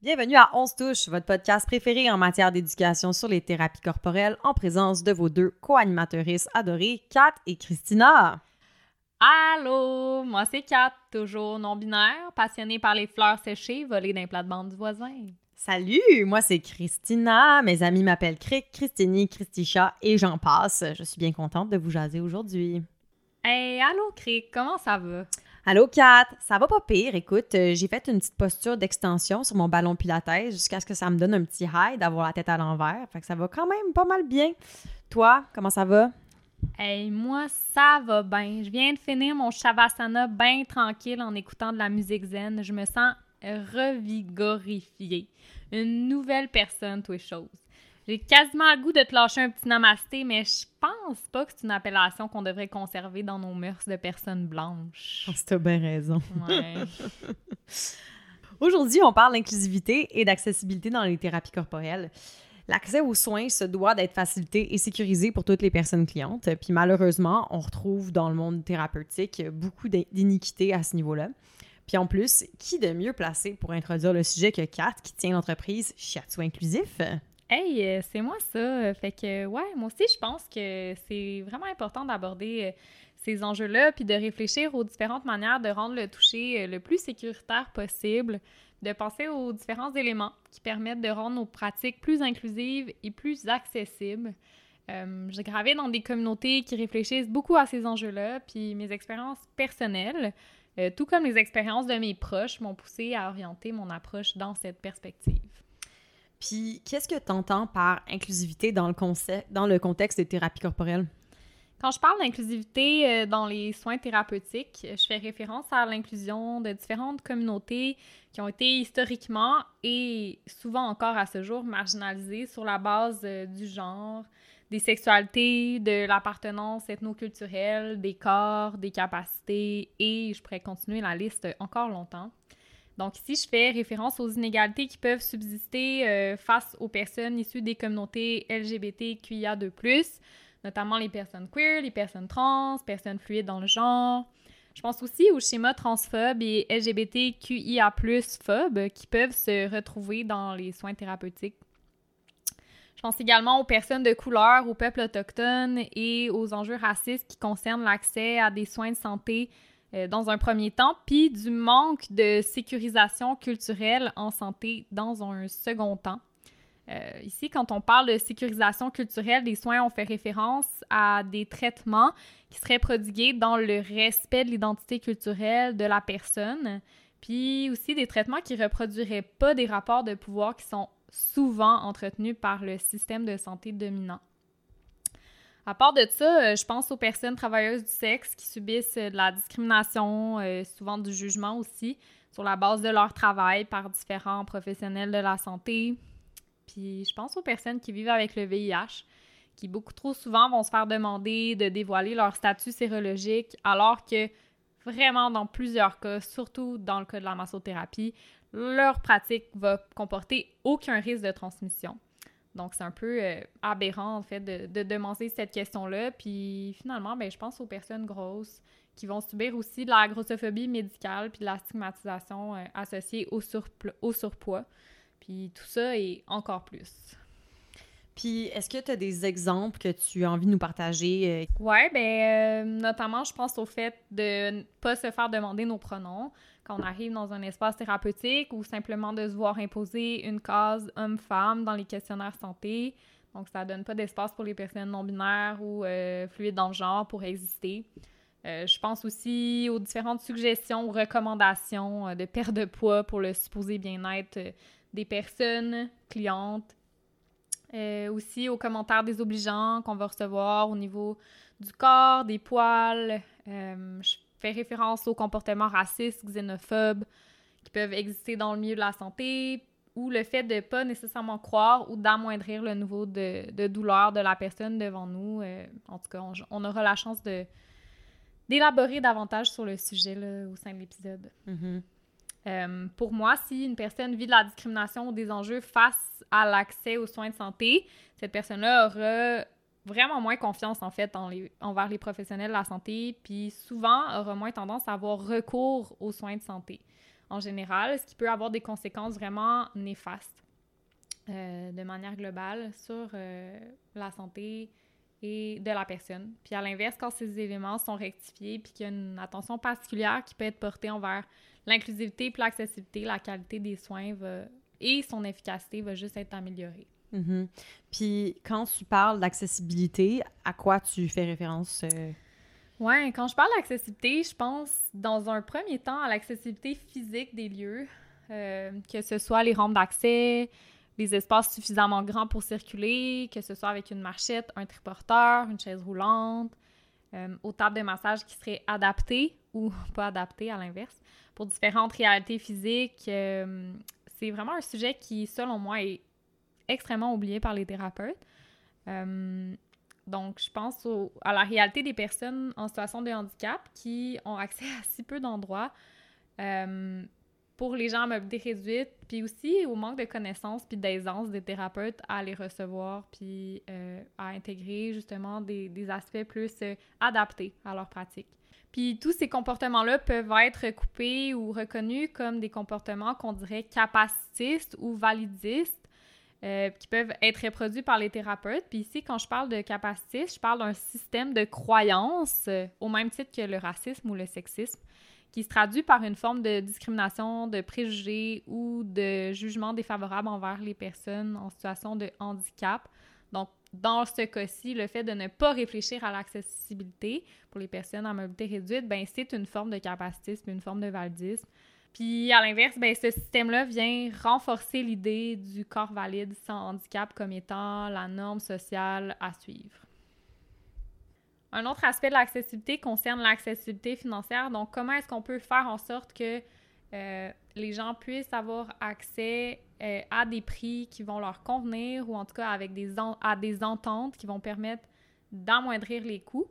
Bienvenue à 11 touches, votre podcast préféré en matière d'éducation sur les thérapies corporelles en présence de vos deux co-animatrices adorées, Kat et Christina. Allô, moi c'est Kat, toujours non-binaire, passionnée par les fleurs séchées volées d'un plate-bande du voisin. Salut, moi c'est Christina, mes amis m'appellent Cric, Christini, Christicha et j'en passe. Je suis bien contente de vous jaser aujourd'hui. Hey, allô Cric, comment ça va? Allô, Kat, ça va pas pire. Écoute, euh, j'ai fait une petite posture d'extension sur mon ballon pilates jusqu'à ce que ça me donne un petit high d'avoir la tête à l'envers. Fait que ça va quand même pas mal bien. Toi, comment ça va? Hey, moi, ça va bien. Je viens de finir mon Shavasana bien tranquille en écoutant de la musique zen. Je me sens revigorifiée. Une nouvelle personne, toutes choses. J'ai quasiment le goût de te lâcher un petit namasté, mais je pense pas que c'est une appellation qu'on devrait conserver dans nos mœurs de personnes blanches. Oh, t'as bien raison. Ouais. Aujourd'hui, on parle d'inclusivité et d'accessibilité dans les thérapies corporelles. L'accès aux soins se doit d'être facilité et sécurisé pour toutes les personnes clientes. Puis malheureusement, on retrouve dans le monde thérapeutique beaucoup d'iniquités à ce niveau-là. Puis en plus, qui de mieux placé pour introduire le sujet que Kat, qui tient l'entreprise Shiatsu Inclusif? Hey, euh, c'est moi ça. Fait que, ouais, moi aussi, je pense que c'est vraiment important d'aborder euh, ces enjeux-là, puis de réfléchir aux différentes manières de rendre le toucher euh, le plus sécuritaire possible, de penser aux différents éléments qui permettent de rendre nos pratiques plus inclusives et plus accessibles. J'ai gravé dans des communautés qui réfléchissent beaucoup à ces enjeux-là, puis mes expériences personnelles, tout comme les expériences de mes proches, m'ont poussé à orienter mon approche dans cette perspective. Puis, qu'est-ce que tu entends par inclusivité dans le, dans le contexte des thérapies corporelles? Quand je parle d'inclusivité euh, dans les soins thérapeutiques, je fais référence à l'inclusion de différentes communautés qui ont été historiquement et souvent encore à ce jour marginalisées sur la base euh, du genre, des sexualités, de l'appartenance ethnoculturelle, des corps, des capacités et je pourrais continuer la liste encore longtemps. Donc ici, je fais référence aux inégalités qui peuvent subsister euh, face aux personnes issues des communautés LGBTQIA2+, notamment les personnes queer, les personnes trans, personnes fluides dans le genre. Je pense aussi aux schémas transphobes et LGBTQIA+, phobes qui peuvent se retrouver dans les soins thérapeutiques. Je pense également aux personnes de couleur, aux peuples autochtones et aux enjeux racistes qui concernent l'accès à des soins de santé euh, dans un premier temps, puis du manque de sécurisation culturelle en santé dans un second temps. Euh, ici, quand on parle de sécurisation culturelle des soins, on fait référence à des traitements qui seraient prodigués dans le respect de l'identité culturelle de la personne, puis aussi des traitements qui reproduiraient pas des rapports de pouvoir qui sont souvent entretenus par le système de santé dominant. À part de ça, euh, je pense aux personnes travailleuses du sexe qui subissent euh, de la discrimination, souvent du jugement aussi, sur la base de leur travail par différents professionnels de la santé. Puis je pense aux personnes qui vivent avec le VIH, qui beaucoup trop souvent vont se faire demander de dévoiler leur statut sérologique, alors que vraiment dans plusieurs cas, surtout dans le cas de la massothérapie, leur pratique va comporter aucun risque de transmission. Donc, c'est un peu euh, aberrant, en fait, de, de demander cette question-là. Puis, finalement, ben, je pense aux personnes grosses qui vont subir aussi de la grossophobie médicale puis de la stigmatisation euh, associée au surpoids. Puis, tout ça et encore plus. Puis, est-ce que tu as des exemples que tu as envie de nous partager? Euh? Ouais, ben, notamment, je pense au fait de ne pas se faire demander nos pronoms quand on arrive dans un espace thérapeutique ou simplement de se voir imposer une case homme-femme dans les questionnaires santé. Donc, ça donne pas d'espace pour les personnes non-binaires ou euh, fluides dans le genre pour exister. Euh, je pense aussi aux différentes suggestions ou recommandations euh, de perte de poids pour le supposé bien-être des personnes clientes. aussi aux commentaires désobligeants qu'on va recevoir au niveau du corps, des poils. je fait référence aux comportements racistes, xénophobes qui peuvent exister dans le milieu de la santé ou le fait de pas nécessairement croire ou d'amoindrir le niveau de, douleur de la personne devant nous. Euh, en tout cas, on, aura la chance de d'élaborer davantage sur le sujet au sein de l'épisode. Mm-hmm. Euh, pour moi, si une personne vit de la discrimination ou des enjeux face à l'accès aux soins de santé, cette personne-là aura vraiment moins confiance en fait envers les professionnels de la santé, puis souvent aura moins tendance à avoir recours aux soins de santé. En général, ce qui peut avoir des conséquences vraiment néfastes euh, de manière globale sur euh, la santé et de la personne. Puis à l'inverse, quand ces éléments sont rectifiés, puis qu'il y a une attention particulière qui peut être portée envers l'inclusivité puis l'accessibilité, la qualité des soins va, et son efficacité va juste être améliorée. Mm-hmm. Puis quand tu parles d'accessibilité, à quoi tu fais référence? Euh? Ouais, quand je parle d'accessibilité, je pense dans un premier temps à l'accessibilité physique des lieux, euh, que ce soit les rampes d'accès, les espaces suffisamment grands pour circuler, que ce soit avec une marchette, un triporteur, une chaise roulante, euh, aux tables de massage qui seraient adaptées ou pas adaptées à l'inverse pour différentes réalités physiques. Euh, c'est vraiment un sujet qui, selon moi, est extrêmement oublié par les thérapeutes. Euh, donc, je pense à la réalité des personnes en situation de handicap qui ont accès à si peu d'endroits euh, pour les gens à mobilité réduite, puis aussi au manque de connaissances puis d'aisance des thérapeutes à les recevoir puis euh, à intégrer justement des, aspects plus euh, adaptés à leur pratique. Puis tous ces comportements-là peuvent être coupés ou reconnus comme des comportements qu'on dirait capacitistes ou validistes, euh, qui peuvent être reproduits par les thérapeutes. Puis ici, quand je parle de capacité, je parle d'un système de croyances, au même titre que le racisme ou le sexisme, qui se traduit par une forme de discrimination, de préjugés ou de jugement défavorable envers les personnes en situation de handicap. Donc, dans ce cas-ci, le fait de ne pas réfléchir à l'accessibilité pour les personnes en mobilité réduite, ben c'est une forme de capacitisme, une forme de validisme. Puis à l'inverse, ben, ce système-là vient renforcer l'idée du corps valide sans handicap comme étant la norme sociale à suivre. Un autre aspect de l'accessibilité concerne l'accessibilité financière. Donc, comment est-ce qu'on peut faire en sorte que euh, les gens puissent avoir accès euh, à des prix qui vont leur convenir ou en tout cas avec des à des ententes qui vont permettre d'amoindrir les coûts?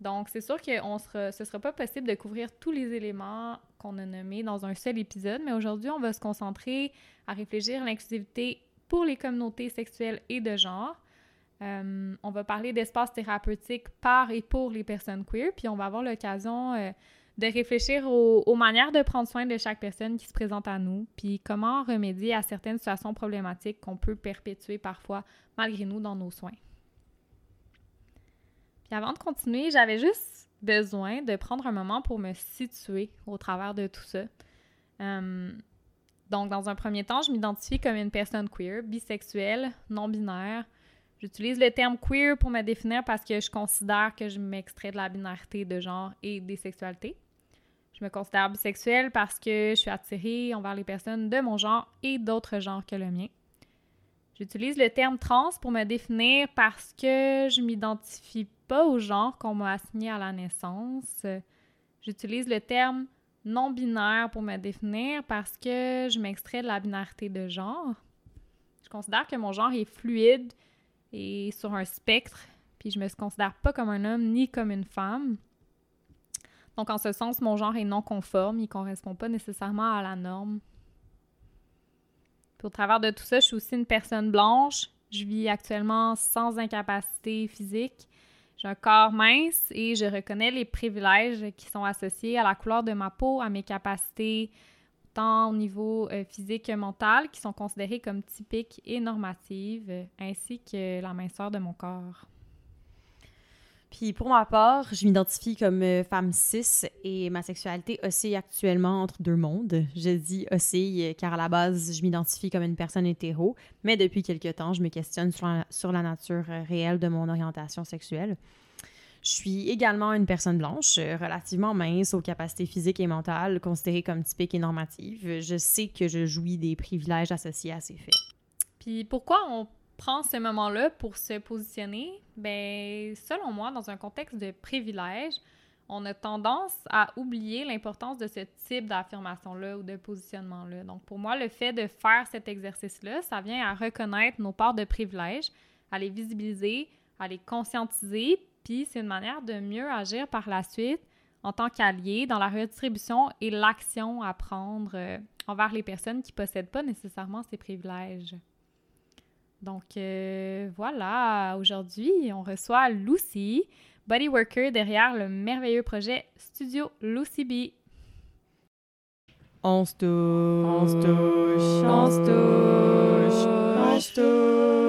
Donc, c'est sûr que ce ne sera pas possible de couvrir tous les éléments qu'on a nommés dans un seul épisode, mais aujourd'hui, on va se concentrer à réfléchir à l'inclusivité pour les communautés sexuelles et de genre. Euh, on va parler d'espaces thérapeutiques par et pour les personnes queer, puis on va avoir l'occasion euh, de réfléchir aux, manières de prendre soin de chaque personne qui se présente à nous, puis comment remédier à certaines situations problématiques qu'on peut perpétuer parfois malgré nous dans nos soins. Puis avant de continuer, j'avais juste besoin de prendre un moment pour me situer au travers de tout ça. Euh, donc, dans un premier temps, je m'identifie comme une personne queer, bisexuelle, non-binaire. J'utilise le terme queer pour me définir parce que je considère que je m'extrais de la binarité de genre et des sexualités. Je me considère bisexuelle parce que je suis attirée envers les personnes de mon genre et d'autres genres que le mien. J'utilise le terme trans pour me définir parce que je m'identifie pas au genre qu'on m'a assigné à la naissance. J'utilise le terme non-binaire pour me définir parce que je m'extrais de la binarité de genre. Je considère que mon genre est fluide et sur un spectre, puis je me considère pas comme un homme ni comme une femme. Donc, en ce sens, mon genre est non conforme, il correspond pas nécessairement à la norme au travers de tout ça, je suis aussi une personne blanche. Je vis actuellement sans incapacité physique. J'ai un corps mince et je reconnais les privilèges qui sont associés à la couleur de ma peau, à mes capacités tant au niveau euh, physique que mental, qui sont considérées comme typiques et normatives, ainsi que la minceur de mon corps. Puis pour ma part, je m'identifie comme euh, femme cis et ma sexualité oscille actuellement entre deux mondes. Je dis oscille car à la base, je m'identifie comme une personne hétéro, mais depuis quelques temps, je me questionne sur la, nature euh, réelle de mon orientation sexuelle. Je suis également une personne blanche, euh, relativement mince aux capacités physiques et mentales, considérée comme typique et normative. Je sais que je jouis des privilèges associés à ces faits. Puis pourquoi on prend ce moment-là pour se positionner, ben, selon moi, dans un contexte de privilège, on a tendance à oublier l'importance de ce type d'affirmation-là ou de positionnement-là. Donc, pour moi, le fait de faire cet exercice-là, ça vient à reconnaître nos parts de privilège, à les visibiliser, à les conscientiser, puis c'est une manière de mieux agir par la suite en tant qu'allié dans la redistribution et l'action à prendre euh, envers les personnes qui possèdent pas nécessairement ces privilèges. Donc euh, voilà, aujourd'hui, on reçoit Lucy, body worker derrière le merveilleux projet Studio Lucy B. On se touche, on se touche, on se touche, on se touche.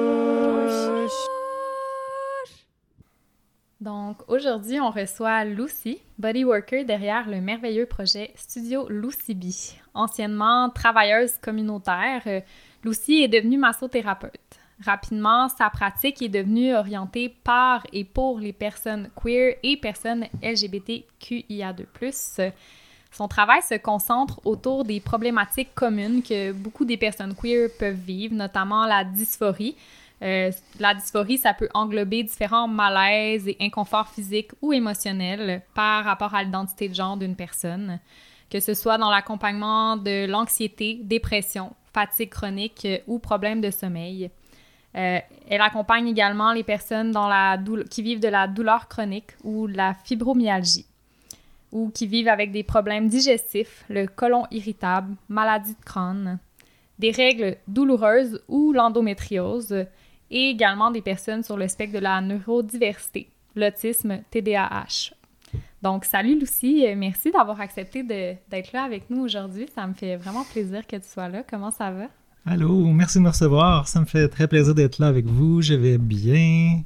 Donc aujourd'hui, on reçoit Lucy, body worker derrière le merveilleux projet Studio Lucy B. Anciennement travailleuse communautaire, euh, Lucy est devenue massothérapeute. Rapidement, sa pratique est devenue orientée par et pour les personnes queer et personnes LGBTQIA2+. Son travail se concentre autour des problématiques communes que beaucoup des personnes queer peuvent vivre, notamment la dysphorie. Euh, la dysphorie, ça peut englober différents malaises et inconforts physiques ou émotionnels par rapport à l'identité de genre d'une personne, que ce soit dans l'accompagnement de l'anxiété, dépression, fatigue chronique ou problèmes de sommeil. Euh, elle accompagne également les personnes qui vivent de la douleur chronique ou de la fibromyalgie ou qui vivent avec des problèmes digestifs, le côlon irritable, maladie de crâne, des règles douloureuses ou l'endométriose et également des personnes sur le spectre de la neurodiversité, l'autisme, TDAH. Donc, salut Lucie, merci d'avoir accepté d'être là avec nous aujourd'hui. Ça me fait vraiment plaisir que tu sois là. Comment ça va? Allô, merci de me recevoir. Ça me fait très plaisir d'être là avec vous. Je vais bien.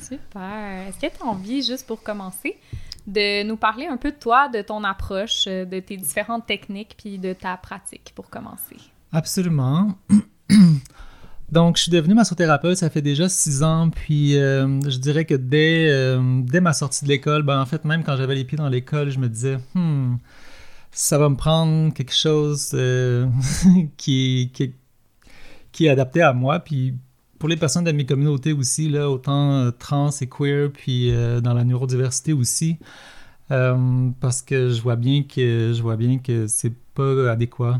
Super. Est-ce que tu as envie, juste pour commencer, de nous parler un peu de toi, de ton approche, de tes différentes techniques, puis de ta pratique pour commencer? Absolument. Donc, je suis devenu massothérapeute, ça fait déjà six ans, puis euh, je dirais que dès, euh, dès ma sortie de l'école, ben, en fait, même quand j'avais les pieds dans l'école, je me disais, hmm, ça va me prendre quelque chose euh, qui, qui, qui, est adapté à moi. Puis pour les personnes de mes communautés aussi, là, autant trans et queer, puis dans la neurodiversité aussi, parce que je vois bien que je vois bien que c'est pas adéquat.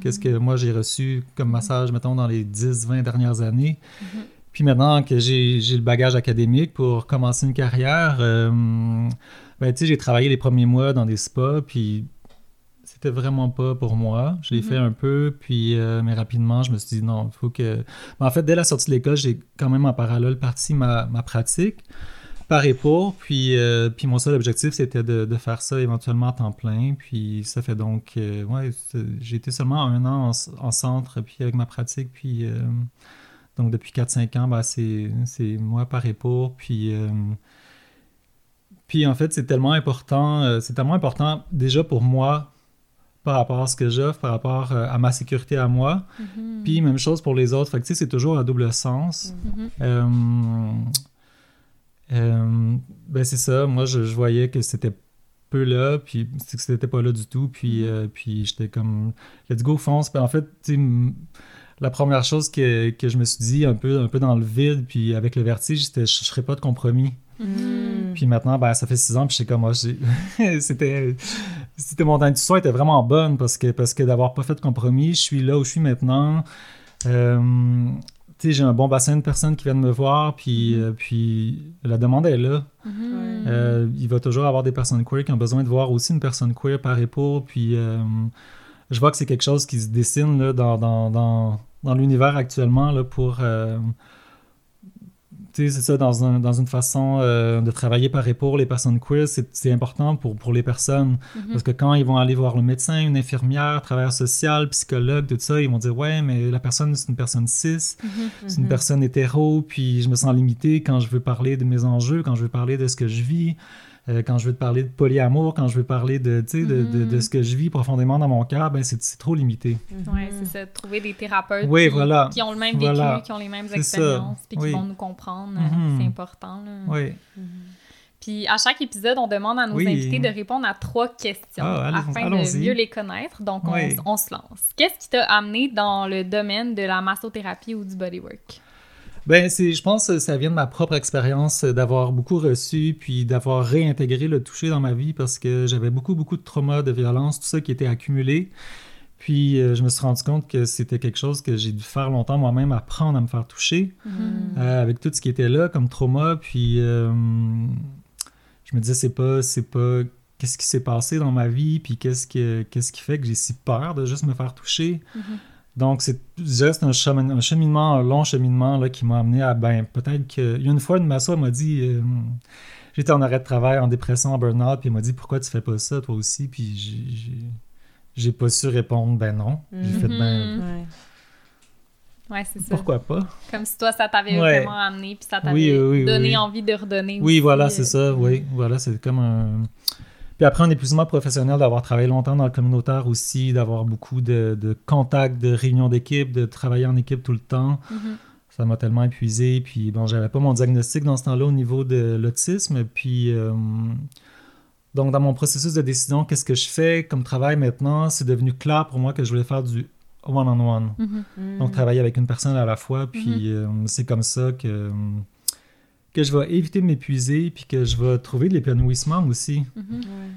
Qu'est-ce que moi j'ai reçu comme massage, mettons, dans les 10-20 dernières années. Mm-hmm. Puis maintenant que j'ai le bagage académique pour commencer une carrière, ben, tu sais, j'ai travaillé les premiers mois dans des spas, puis c'était vraiment pas pour moi. Je l'ai fait mhm. un peu, puis euh, mais rapidement, je me suis dit non, il faut que. en fait, dès la sortie de l'école, j'ai quand même en parallèle parti ma, ma pratique par et pour. Puis, euh, puis mon seul objectif, c'était de, de, faire ça éventuellement à temps plein. Puis ça fait donc. Euh, ouais, j'ai été seulement un an en, centre, puis avec ma pratique. Puis. donc depuis 4-5 ans, ben, c'est moi par et pour. Puis. puis en fait, c'est tellement important, c'est tellement important déjà pour moi par rapport à ce que j'offre, par rapport euh, à ma sécurité à moi. Mm-hmm. Puis même chose pour les autres. Fait que tu sais, c'est toujours à double sens. Euh, euh, ben c'est ça. Moi, je, voyais que c'était peu là, puis que c'était pas là du tout. Puis, mm-hmm. puis j'étais comme, let's go, fonce. Puis en fait, la première chose que, que, je me suis dit un peu, un peu dans le vide, puis avec le vertige, c'était je, je ferais pas de compromis. Mm. Puis maintenant, ben, ça fait six ans, puis je sais comme moi, c'était, c'était mon intuition était vraiment bonne parce que, parce que d'avoir pas fait de compromis, je suis là où je suis maintenant. Euh, j'ai un bon bassin de personnes qui viennent me voir, puis, mm-hmm. euh, puis la demande est là. Mm-hmm. Euh, il va toujours avoir des personnes queer qui ont besoin de voir aussi une personne queer par et pour, puis je vois que c'est quelque chose qui se dessine là, dans, dans, dans, dans l'univers actuellement là, pour c'est ça, dans, un, dans, une façon euh, de travailler par et pour les personnes queer, c'est important pour, pour les personnes. Mm-hmm. Parce que quand ils vont aller voir le médecin, une infirmière, travailleur social, psychologue, tout ça, ils vont dire Ouais, mais la personne, c'est une personne cis, mm-hmm. c'est une mm-hmm. personne hétéro, puis je me sens limité quand je veux parler de mes enjeux, quand je veux parler de ce que je vis. Euh, quand je veux te parler de polyamour, quand je veux parler de, de, de, de, mm-hmm. ce que je vis profondément dans mon cœur, ben c'est trop limité. Mm-hmm. Oui, c'est ça. Trouver des thérapeutes qui, voilà. qui, ont le même vécu, qui ont les mêmes expériences, puis qui vont nous comprendre. Mm-hmm. C'est important. Là. Oui. Puis à chaque épisode, on demande à nos invités de répondre à trois questions ah, afin de mieux les connaître. Donc, on, on se lance. Qu'est-ce qui t'a amené dans le domaine de la massothérapie ou du bodywork? Ben, c'est, je pense que ça vient de ma propre expérience d'avoir beaucoup reçu, puis d'avoir réintégré le toucher dans ma vie parce que j'avais beaucoup, beaucoup de traumas, de violence, tout ça qui était accumulé. Puis euh, je me suis rendu compte que c'était quelque chose que j'ai dû faire longtemps moi-même, apprendre à me faire toucher mm-hmm. euh, avec tout ce qui était là comme trauma. Puis euh, je me disais, c'est pas, c'est pas qu'est-ce qui s'est passé dans ma vie, puis qu'est-ce qui, qu'est-ce qui fait que j'ai si peur de juste me faire toucher. Mhm. Donc, c'est juste un, chemin, un cheminement, un long cheminement là, qui m'a amené à, ben, peut-être que. Il y a une fois, une masso m'a dit. euh, J'étais en arrêt de travail, en dépression, en burn-out, puis elle m'a dit Pourquoi tu fais pas ça, toi aussi? Puis j'ai- j'ai. J'ai pas su répondre, ben non. J'ai fait, ben. Mhm. Ouais. Ouais, c'est ça. Pourquoi pas? Comme si toi, ça t'avait Ouais. vraiment amené, puis ça t'avait Oui, oui, oui, donné oui. envie de redonner. Oui, aussi, voilà, euh, c'est ça, oui. Voilà, c'est comme un. Puis après, un épuisement professionnel, d'avoir travaillé longtemps dans le communautaire aussi, d'avoir beaucoup de, de contacts, de réunions d'équipe, de travailler en équipe tout le temps. mhm. Ça m'a tellement épuisé. Puis bon, j'avais pas mon diagnostic dans ce temps-là au niveau de l'autisme. Puis euh, donc, dans mon processus de décision, qu'est-ce que je fais comme travail maintenant? C'est devenu clair pour moi que je voulais faire du one-on-one. Mhm. Mm. Donc, travailler avec une personne à la fois. Puis euh, c'est comme ça que, que je vais éviter de m'épuiser. Puis que je vais trouver de l'épanouissement aussi. Mhm. Ouais.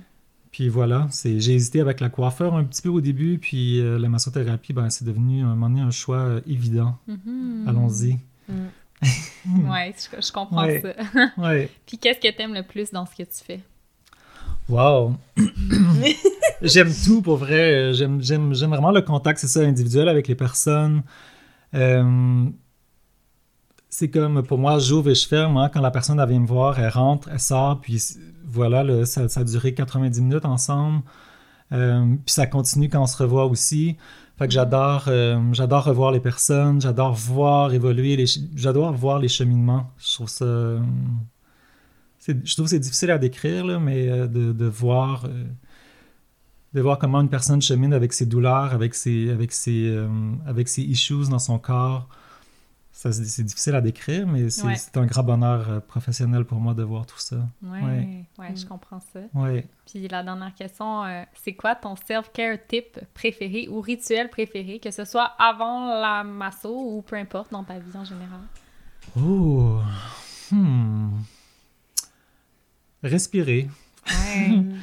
Puis voilà, c'est j'ai hésité avec la coiffeur un petit peu au début. Puis euh, la massothérapie, ben, c'est devenu à un moment donné un choix euh, évident. Mhm. Allons-y. Mm. Ouais, je, je comprends Ouais. ça. Ouais. Puis qu'est-ce que t'aimes le plus dans ce que tu fais? Wow! j'aime tout pour vrai. J'aime, j'aime, j'aime vraiment le contact, c'est ça, individuel avec les personnes. Euh, c'est comme pour moi, j'ouvre et je ferme. hein. Quand la personne vient me voir, elle rentre, elle sort, puis voilà, là, ça, ça a duré 90 minutes ensemble. Euh, puis ça continue quand on se revoit aussi. Fait que j'adore, euh, j'adore revoir les personnes, j'adore voir évoluer, les, j'adore voir les cheminements. Je trouve ça. je trouve que c'est difficile à décrire, mais euh, de, voir. de voir comment une personne chemine avec ses douleurs, avec ses, avec ses, avec ses issues dans son corps. Ça, c'est difficile à décrire, mais c'est Ouais. un grand bonheur euh, professionnel pour moi de voir tout ça. Ouais, Ouais. ouais, je Mm. comprends ça. Ouais. Puis la dernière question, euh, c'est quoi ton self-care tip préféré ou rituel préféré, que ce soit avant la masso ou peu importe dans ta vie en général? Oh. Hmm. Respirer. Ouais.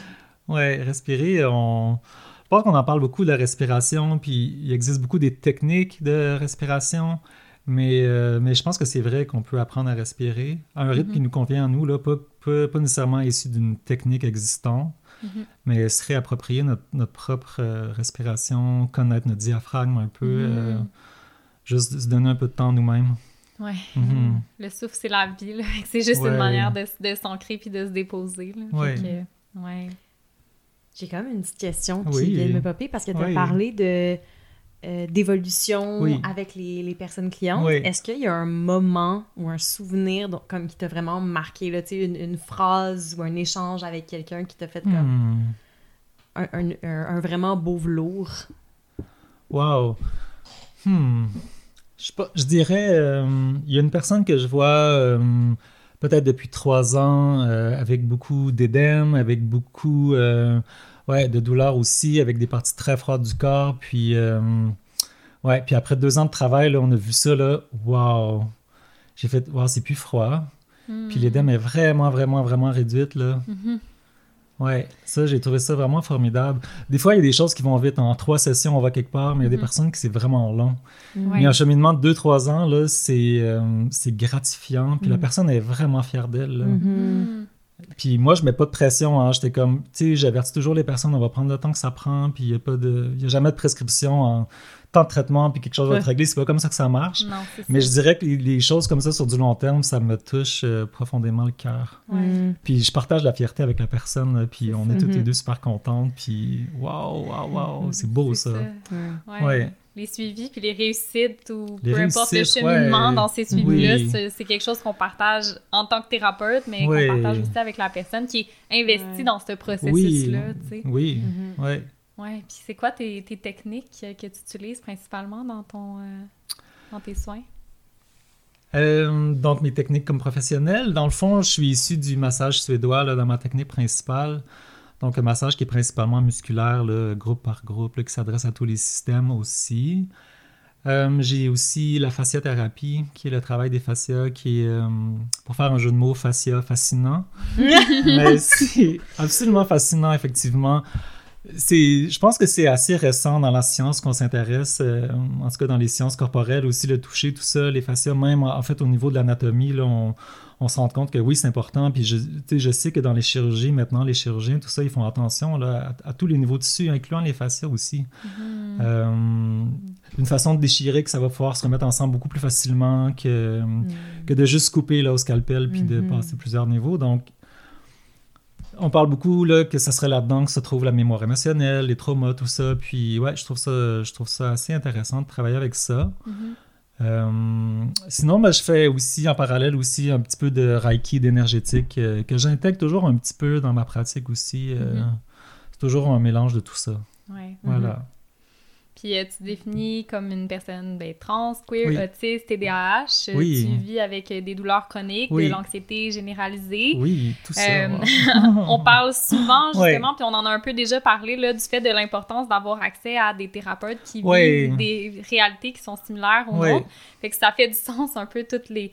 Ouais, respirer, on... Je pense qu'on en parle beaucoup de la respiration, puis il existe beaucoup des techniques de respiration, mais, euh, mais je pense que c'est vrai qu'on peut apprendre à respirer à un rythme Mhm. qui nous convient à nous, là, pas, pas, pas nécessairement issu d'une technique existante, Mhm. mais se réapproprier notre, notre propre euh, respiration, connaître notre diaphragme un peu, Mhm. euh, juste se donner un peu de temps nous-mêmes. Ouais. Mhm. Le souffle, c'est la vie. là. C'est juste Ouais. une manière de, de s'ancrer puis de se déposer. là. Fait Ouais. J'ai quand même une petite question qui Oui. vient de me popper parce que tu as Oui. parlé de euh, d'évolution Oui. avec les, les personnes clientes. Oui. Est-ce qu'il y a un moment ou un souvenir donc, comme qui t'a vraiment marqué, là, tu sais, une, une phrase ou un échange avec quelqu'un qui t'a fait comme Hmm. un, un- un- un vraiment beau velours? Wow. Hmm. Je, sais pas, je dirais, euh, il y a une personne que je vois euh, peut-être depuis trois ans avec beaucoup d'édème, avec beaucoup ouais, de douleur aussi, avec des parties très froides du corps. Puis, euh, ouais, puis après deux ans de travail, là, on a vu ça, là, wow. J'ai fait, wow, c'est plus froid. Puis l'édème est vraiment, vraiment, vraiment réduite, là. Mhm. Ouais, ça, j'ai trouvé ça vraiment formidable. Des fois, il y a des choses qui vont vite. En trois sessions, on va quelque part, mais il y a des Mhm. personnes qui c'est vraiment long. Mais un cheminement de deux, trois ans, là, c'est euh, c'est gratifiant. Puis la Mhm. personne est vraiment fière d'elle. Puis moi, je mets pas de pression. Hein. J'étais comme, tu sais, j'avertis toujours les personnes, on va prendre le temps que ça prend. Puis il n'y a, pas de- y a jamais de prescription en temps de traitement, puis quelque chose va être réglé. C'est pas comme ça que ça marche. Non, Mais ça. je dirais que les, les choses comme ça sur du long terme, ça me touche euh, profondément le cœur. Ouais. Mm. Puis je partage la fierté avec la personne, là, puis on est toutes les Mhm. deux super contentes, puis waouh, waouh, waouh, c'est beau ça. Ouais. Ouais. Ouais. Les suivis puis les réussites ou Les peu importe le cheminement ouais. dans ces suivis-là, Oui. c'est- quelque chose qu'on partage en tant que thérapeute, mais Oui. qu'on partage aussi avec la personne qui est investie Ouais. dans ce processus-là. tu sais. Oui, Mhm. ouais. Ouais. Puis c'est quoi tes, tes techniques que tu utilises principalement dans ton euh, dans tes soins? Euh, donc mes techniques comme professionnel, dans le fond, je suis issu du massage suédois là, dans ma technique principale. Donc un massage qui est principalement musculaire, là, groupe par groupe, là, qui s'adresse à tous les systèmes aussi. Euh, j'ai aussi la fasciathérapie, qui est le travail des fascias, qui est, euh, pour faire un jeu de mots, fascia fascinant. Mais c'est absolument fascinant, effectivement. c'est, je pense que c'est assez récent dans la science qu'on s'intéresse, euh, en tout cas dans les sciences corporelles aussi, le toucher, tout ça, les fascias, même en fait au niveau de l'anatomie, là, on, on se rend compte que oui, c'est important. Puis je, je sais que dans les chirurgies, maintenant, les chirurgiens, tout ça, ils font attention là, à, tous les niveaux de tissu, incluant les fascias aussi. Mm-hmm. Euh, une façon de déchirer que ça va pouvoir se remettre ensemble beaucoup plus facilement que, mm. que de juste couper là, au scalpel puis de mm-hmm. passer plusieurs niveaux. Donc, on parle beaucoup là, que ce serait là-dedans que se trouve la mémoire émotionnelle, les traumas, tout ça. Puis ouais, je trouve ça, je trouve ça assez intéressant de travailler avec ça. Mm-hmm. Euh, sinon, ben, je fais aussi en parallèle aussi un petit peu de Reiki, d'énergétique, euh, que j'intègre toujours un petit peu dans ma pratique aussi. Euh, mm-hmm. C'est toujours un mélange de tout ça. Ouais. Voilà. Puis euh, tu définis comme une personne ben, trans, queer, autiste, TDAH. Euh, oui. Tu vis avec euh, des douleurs chroniques, de l'anxiété généralisée. Oui, tout ça. on parle souvent, justement, puis on en a un peu déjà parlé, là, du fait de l'importance d'avoir accès à des thérapeutes qui vivent des réalités qui sont similaires aux nôtres. Fait que ça fait du sens un peu tout les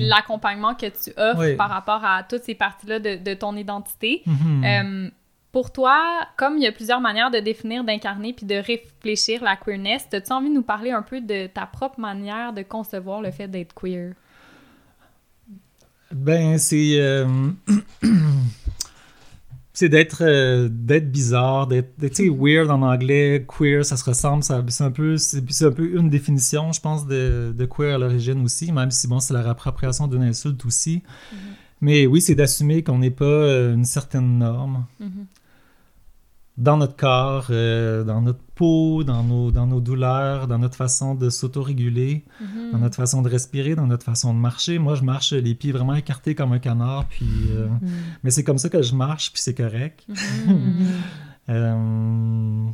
l'accompagnement que tu offres par rapport à toutes ces parties-là de, de, ton identité. Mm-hmm. Pour toi, comme il y a plusieurs manières de définir, d'incarner puis de réfléchir la queerness, as-tu envie de nous parler un peu de ta propre manière de concevoir le fait d'être queer? Ben, c'est. Euh, c'est d'être euh, d'être bizarre, d'être weird en anglais, queer, ça se ressemble, c'est un peu c'est un peu une définition, je pense, de, de queer à l'origine aussi, même si bon, c'est la réappropriation d'une insulte aussi. Mm-hmm. Mais oui, c'est d'assumer qu'on n'est pas euh, une certaine norme. Mm-hmm dans notre corps, euh, dans notre peau, dans nos, dans nos douleurs, dans notre façon de s'autoréguler, mm dans notre façon de respirer, dans notre façon de marcher. Moi, je marche les pieds vraiment écartés comme un canard, puis, euh, mhm. mais c'est comme ça que je marche, puis c'est correct. Euh,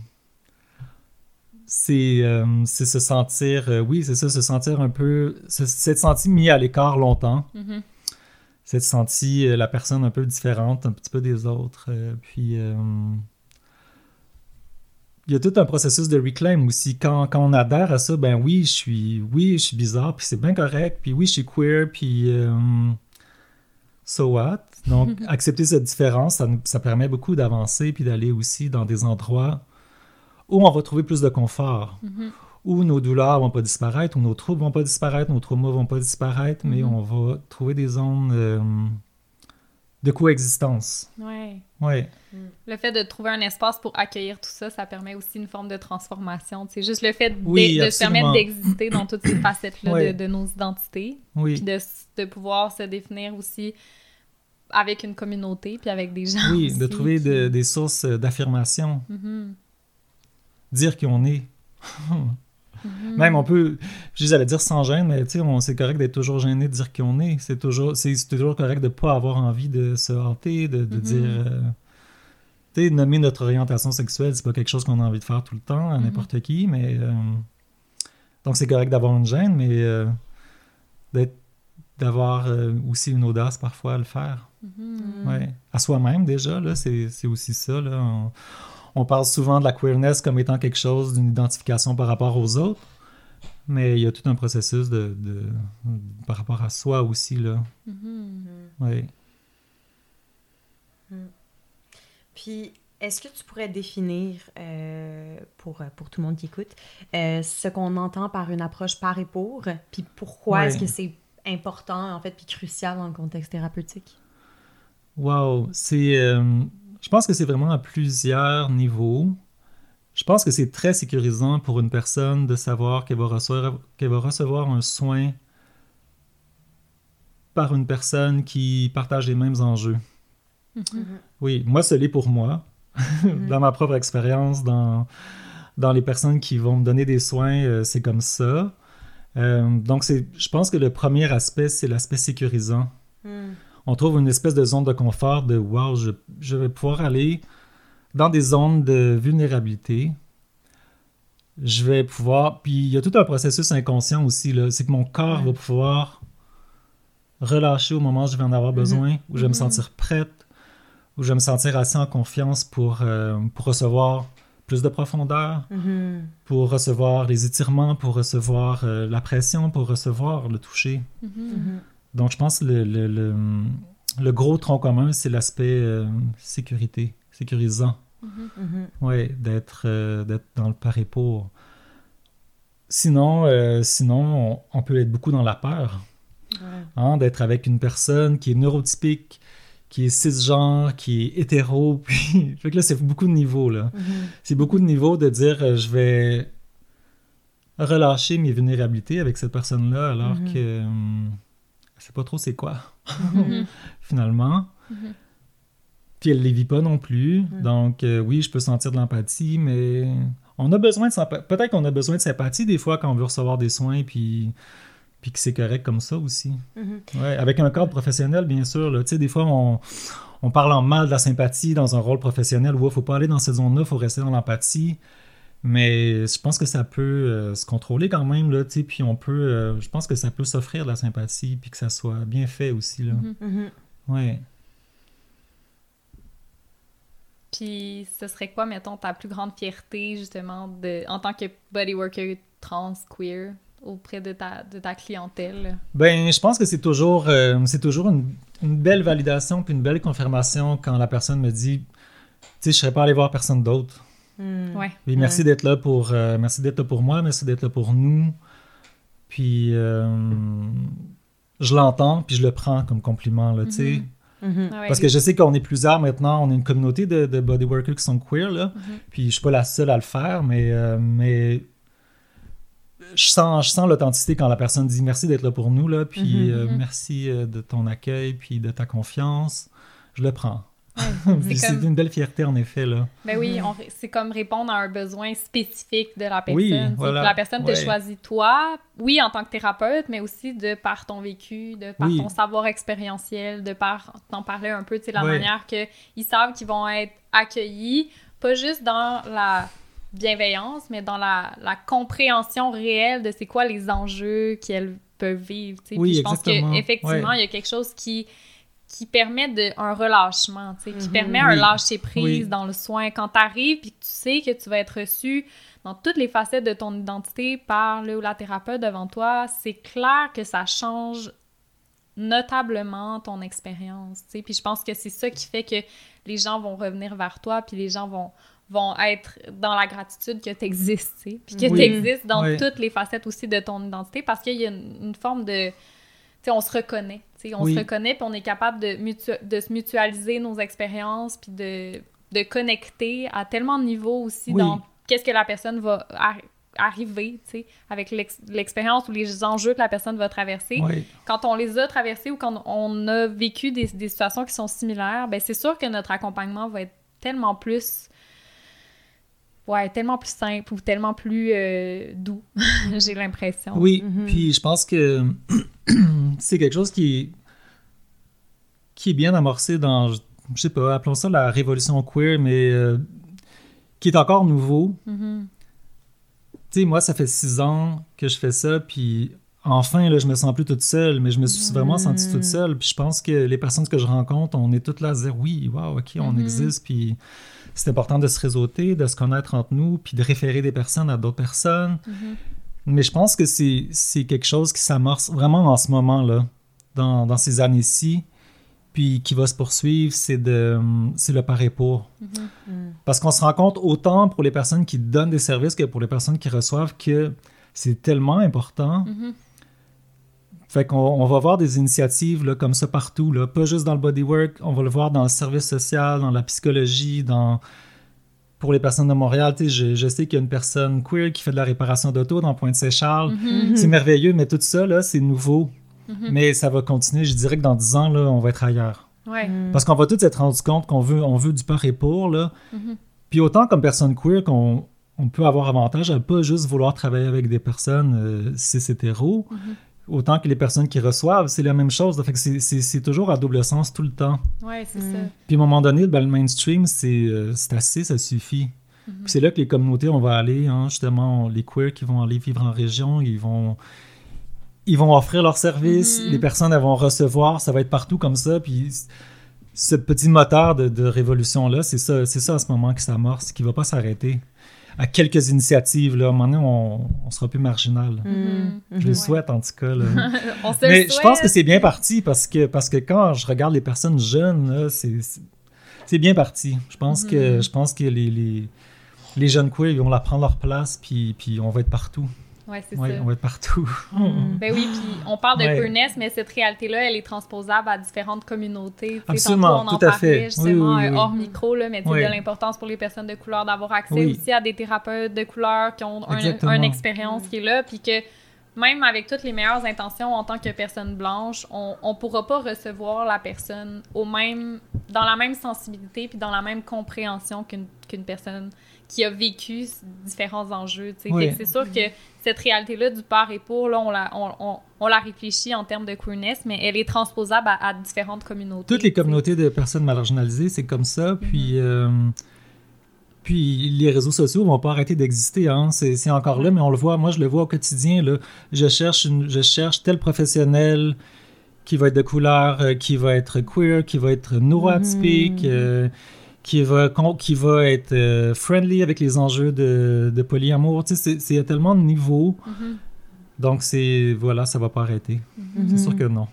c'est se sentir, oui, c'est ça, se sentir un peu, s'être senti mis à l'écart longtemps. S'être senti la personne un peu différente, un petit peu des autres. puis il y a tout un processus de reclaim aussi. Quand, quand, on adhère à ça, ben oui, je suis oui, je suis bizarre, puis c'est bien correct, puis oui, je suis queer, puis euh, so what? Donc, accepter cette différence, ça, ça permet beaucoup d'avancer, puis d'aller aussi dans des endroits où on va trouver plus de confort, mm-hmm. où nos douleurs vont pas disparaître, où nos troubles vont pas disparaître, nos traumas vont pas disparaître, mais mm-hmm. on va trouver des zones euh, de coexistence. Ouais. Ouais. Mm. Le fait de trouver un espace pour accueillir tout ça, ça permet aussi une forme de transformation. C'est juste le fait de, se permettre d'exister dans toutes ces facettes-là de, nos identités. Oui. Puis de, de, pouvoir se définir aussi avec une communauté, puis avec des gens. Oui, de trouver des sources d'affirmation. Mm-hmm. Dire qui on est. Mm-hmm. Même on peut, je j'allais dire sans gêne, mais tu sais, c'est correct d'être toujours gêné de dire qui on est. C'est toujours, c'est toujours correct de ne pas avoir envie de se hâter, de, de mm-hmm. dire. Euh, tu sais, nommer notre orientation sexuelle, c'est pas quelque chose qu'on a envie de faire tout le temps à mm-hmm. n'importe qui, mais. Euh, donc c'est correct d'avoir une gêne, mais euh, d'avoir aussi une audace parfois à le faire. Ouais. À soi-même déjà, là, c'est aussi ça. Là on parle souvent de la queerness comme étant quelque chose d'une identification par rapport aux autres, mais il y a tout un processus de, par rapport à soi aussi là. Mm-hmm. Oui. Mm. Puis, est-ce que tu pourrais définir, euh, pour, pour tout le monde qui écoute, euh, ce qu'on entend par une approche par et pour, puis pourquoi est-ce que c'est important, en fait, puis crucial dans le contexte thérapeutique? Wow! C'est... Euh, je pense que c'est vraiment à plusieurs niveaux. Je pense que c'est très sécurisant pour une personne de savoir qu'elle va, recevoir, qu'elle va recevoir un soin par une personne qui partage les mêmes enjeux. Mm-hmm. Oui, moi, ce l'est pour moi, mm-hmm. dans ma propre expérience, dans, dans les personnes qui vont me donner des soins, euh, c'est comme ça. Euh, donc, c'est, je pense que le premier aspect, c'est l'aspect sécurisant. Mm on trouve une espèce de zone de confort de wow, je, vais pouvoir aller dans des zones de vulnérabilité. Je vais pouvoir. Puis il y a tout un processus inconscient aussi, là. C'est que mon corps va pouvoir relâcher au moment où je vais en avoir mhm. besoin, où je vais me mhm. sentir prête, où je vais me sentir assez en confiance pour, euh, pour recevoir plus de profondeur, mhm. pour recevoir les étirements, pour recevoir euh, la pression, pour recevoir le toucher. Donc, je pense que le, le, gros tronc commun, c'est l'aspect euh, sécurité, sécurisant. Mhm. Oui, d'être euh, d'être dans le par et pour. Sinon, euh, sinon on, on peut être beaucoup dans la peur. Ouais. hein, d'être avec une personne qui est neurotypique, qui est cisgenre, qui est hétéro. Puis, fait que là, c'est beaucoup de niveaux. Là. Mhm. C'est beaucoup de niveaux de dire euh, je vais relâcher mes vulnérabilités avec cette personne-là alors Mhm. que hum, elle sait pas trop c'est quoi, Mhm. finalement. Mhm. Puis elle les vit pas non plus. Mhm. Donc, euh, oui, je peux sentir de l'empathie, mais on a besoin de Peut-être qu'on a besoin de sympathie des fois quand on veut recevoir des soins, puis, puis que c'est correct comme ça aussi. Ouais, avec un cadre professionnel, bien sûr. là. Tu sais, des fois, on, on parle en mal de la sympathie dans un rôle professionnel. Ouais, faut pas aller dans cette zone-là, faut rester dans l'empathie. Mais je pense que ça peut euh, se contrôler quand même, là, tu sais, puis on peut, euh, je pense que ça peut s'offrir de la sympathie, puis que ça soit bien fait aussi, là. Mhm. Mhm. Ouais. Puis ce serait quoi, mettons, ta plus grande fierté, justement, de, en tant que body worker trans, queer, auprès de ta, de ta clientèle? Ben, je pense que c'est toujours, euh, c'est toujours une, une belle validation puis une belle confirmation quand la personne me dit, tu sais, je serais pas allé voir personne d'autre. Ouais. Puis merci Ouais. d'être là pour euh, merci d'être là pour moi, merci d'être là pour nous. Puis euh, je l'entends puis je le prends comme compliment là, tu sais. Mhm. Mhm. Ah ouais, Parce que je sais qu'on est plusieurs maintenant, on est une communauté de, de bodyworkers qui sont queer là. Mhm. Puis je suis pas la seule à le faire, mais euh, mais je sens je sens l'authenticité quand la personne dit merci d'être là pour nous là, puis merci de ton accueil puis de ta confiance. Je le prends. C'est comme- une belle fierté en effet là. Ben oui, on ré- c'est comme répondre à un besoin spécifique de la personne. Oui, voilà. La personne te Ouais. choisit toi, oui, en tant que thérapeute, mais aussi de par ton vécu, de par Oui. ton savoir expérientiel, de par t'en parler un peu, tu sais, la Ouais. manière que ils savent qu'ils vont être accueillis, pas juste dans la bienveillance, mais dans la, la compréhension réelle de c'est quoi les enjeux qu'elles peuvent vivre. tu sais. Oui, Puis je pense qu'effectivement, Ouais. il y a quelque chose qui qui permet de, un relâchement, tu sais, qui Mhm. permet un Oui. lâcher prise Oui. dans le soin. Quand tu arrives puis que tu sais que tu vas être reçu dans toutes les facettes de ton identité par le ou la thérapeute devant toi, c'est clair que ça change notablement ton expérience, tu sais. Puis je pense que c'est ça qui fait que les gens vont revenir vers toi puis les gens vont vont être dans la gratitude que tu existes, tu sais, puis que Oui. tu existes dans Oui. toutes les facettes aussi de ton identité parce qu'il y a une, une forme de on se reconnaît. on Oui. se reconnaît, puis on est capable de, mutu- de se mutualiser nos expériences, puis de, de connecter à tellement de niveaux aussi Oui. dans qu'est-ce que la personne va ar- arriver, tu sais, avec l'ex- l'expérience ou les enjeux que la personne va traverser. Quand on les a traversés ou quand on a vécu des, des situations qui sont similaires, ben c'est sûr que notre accompagnement va être tellement plus... Ouais, tellement plus simple ou tellement plus euh, doux, j'ai l'impression. Oui, Mhm. puis je pense que c'est quelque chose qui est, qui est bien amorcé dans, je sais pas, appelons ça la révolution queer, mais euh, qui est encore nouveau. Mhm. Tu sais, moi, ça fait six ans que je fais ça, puis enfin, là, je me sens plus toute seule, mais je me suis vraiment sentie toute seule. Puis je pense que les personnes que je rencontre, on est toutes là à se dire oui, wow, ok, on Mhm. existe, puis c'est important de se réseauter, de se connaître entre nous, puis de référer des personnes à d'autres personnes. Mhm. Mais je pense que c'est quelque chose qui s'amorce vraiment en ce moment-là, dans, dans ces années-ci, puis qui va se poursuivre, c'est le par et pour. Mhm. Mhm. Parce qu'on se rend compte autant pour les personnes qui donnent des services que pour les personnes qui reçoivent que c'est tellement important. Mhm. Fait qu'on on va voir des initiatives là, comme ça partout, là, pas juste dans le bodywork, on va le voir dans le service social, dans la psychologie, dans pour les personnes de Montréal, tu sais, je, je sais qu'il y a une personne queer qui fait de la réparation d'auto dans Pointe-Saint-Charles. Mhm. C'est merveilleux, mais tout ça, là, c'est nouveau. Mhm. Mais ça va continuer. Je dirais que dans 10 ans, là, on va être ailleurs. Ouais. Mhm. Parce qu'on va tous être rendu compte qu'on veut, on veut du par et pour, là. Puis autant comme personne queer qu'on on peut avoir avantage à pas juste vouloir travailler avec des personnes euh, cis hétéros, Mhm. Autant que les personnes qui reçoivent, c'est la même chose. Fait que c'est- toujours à double sens tout le temps. Ouais, c'est ça. Puis à un moment donné, ben, le mainstream, c'est euh, c'est assez, ça suffit. Mhm. Puis c'est là que les communautés, on va aller, hein, justement, les queers qui vont aller vivre en région, ils vont, ils vont offrir leurs services, Mhm. les personnes elles vont recevoir, ça va être partout comme ça. Puis ce petit moteur de, de révolution-là, c'est ça, c'est ça à ce moment qui s'amorce, qui va pas s'arrêter. À quelques initiatives, là, à un moment donné, on, on sera plus marginal. Mhm. Mhm. Je le souhaite en tout cas. là. On se Mais le je pense que c'est bien parti parce que, parce que quand je regarde les personnes jeunes, c'est, bien parti. Je pense que, je pense que les, les, les jeunes queer, ils vont la prendre leur place, puis, puis on va être partout. Ouais, c'est Ouais, ça. on va être partout. Ben oui, puis on parle de Ouais. queerness, mais cette réalité-là, elle est transposable à différentes communautés. Absolument, tantôt, on en tout à parlait fait. justement Oui, oui, euh, oui. hors micro, là, mais de l'importance pour les personnes de couleur d'avoir accès Oui. aussi à des thérapeutes de couleur qui ont un- une expérience qui est là, puis que même avec toutes les meilleures intentions en tant que personne blanche, on ne pourra pas recevoir la personne au même, dans la même sensibilité puis dans la même compréhension qu'une qu'une personne qui a vécu différents enjeux. Oui. C'est sûr que cette réalité-là du par et pour, là, on, la, on, on- on la réfléchit en termes de queerness, mais elle est transposable à, à différentes communautés. Toutes les communautés de personnes marginalisées, c'est comme ça. Mhm. Puis, euh, puis les réseaux sociaux vont pas arrêter d'exister. Hein. C'est encore là, mais on le voit. Moi, je le vois au quotidien. Là. Je, cherche une- je cherche tel professionnel qui va être de couleur, euh, qui va être queer, qui va être neuroatypique, Mhm. euh, qui, va, qui va être euh, friendly avec les enjeux de, de polyamour. Tu sais, c'est- c'est à tellement de niveaux. Mhm. Donc, c'est voilà, ça va pas arrêter. Mhm. C'est sûr que non.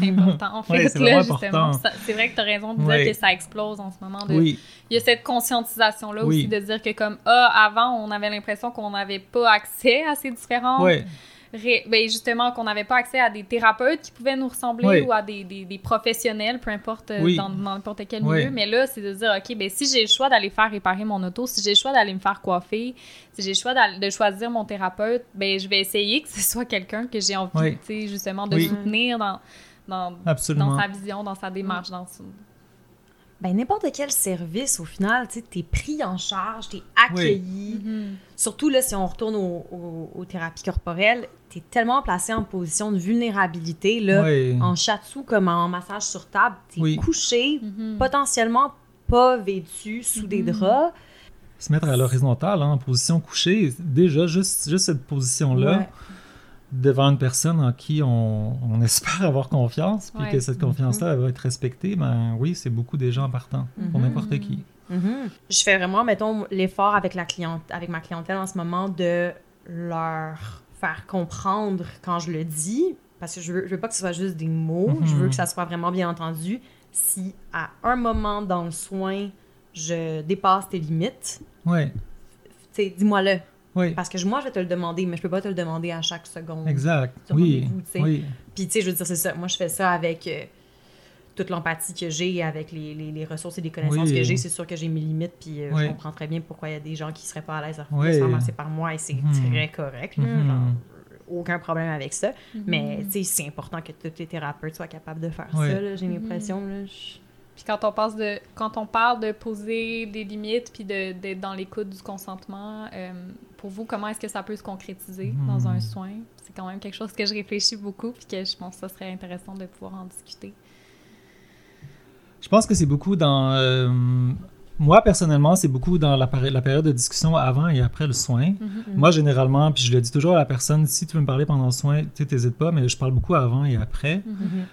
C'est important. En fait, Ouais, c'est justement, c'est vrai que tu as raison de dire Ouais. que ça explose en ce moment. De, Oui, Il y a cette conscientisation-là Oui. aussi de dire que comme ah, avant, on avait l'impression qu'on n'avait pas accès à ces différents... ouais. Ré- ben, justement, qu'on n'avait pas accès à des thérapeutes qui pouvaient nous ressembler Oui. ou à des, des, des professionnels, peu importe euh, Oui. dans n'importe quel Oui. milieu. Mais là, c'est de dire, OK, ben, si j'ai le choix d'aller faire réparer mon auto, si j'ai le choix d'aller me faire coiffer, si j'ai le choix de choisir mon thérapeute, ben, je vais essayer que ce soit quelqu'un que j'ai envie, tu justement, de Oui. soutenir dans, dans, dans sa vision, dans sa démarche. Dans son- Ben, n'importe quel service, au final, tu t'es pris en charge, t'es accueilli. Mhm. Surtout, là, si on retourne au- au- aux thérapies corporelles, t'es tellement placé en position de vulnérabilité, là, en shiatsu comme en massage sur table, t'es Oui. couché, Mhm. potentiellement pas vêtu sous des Mhm. draps. se mettre à l'horizontale, hein, en position couchée, déjà, juste, juste cette position-là, Ouais. devant une personne en qui on, on espère avoir confiance, puis Ouais. que cette confiance-là elle va être respectée, ben oui, c'est beaucoup des gens partant, pour Mhm. n'importe qui. Je fais vraiment, mettons, l'effort avec, la cliente, avec ma clientèle en ce moment de leur faire comprendre quand je le dis, parce que je veux, je veux pas que ce soit juste des mots, Mhm. je veux que ça soit vraiment bien entendu. Si à un moment dans le soin, je dépasse tes limites, sais, dis-moi-le. oui, Parce que moi, je vais te le demander, mais je peux pas te le demander à chaque seconde. exact. sur oui, Puis, tu sais, je veux dire, c'est ça. Moi, je fais ça avec euh, toute l'empathie que j'ai, avec les, les- les ressources et les connaissances Oui. que j'ai. C'est sûr que j'ai mes limites, puis euh, Oui. je comprends très bien pourquoi il y a des gens qui seraient pas à l'aise à Oui. se faire masser par moi, et c'est Mhm. très correct. là, Mhm. genre, aucun problème avec ça. Mhm. Mais, c'est important que tous les thérapeutes soient capables de faire Oui. ça, j'ai l'impression. Puis quand on, passe de, quand on parle de poser des limites puis de- d'être dans l'écoute du consentement, euh, pour vous, comment est-ce que ça peut se concrétiser dans un soin? C'est quand même quelque chose que je réfléchis beaucoup puis que je pense que ça serait intéressant de pouvoir en discuter. Je pense que c'est beaucoup dans... euh, moi, personnellement, c'est beaucoup dans la, péri- la période de discussion avant et après le soin. Mhm. Moi, généralement, puis je le dis toujours à la personne, si tu veux me parler pendant le soin, tu sais, t'hésites pas, mais je parle beaucoup avant et après. Mhm.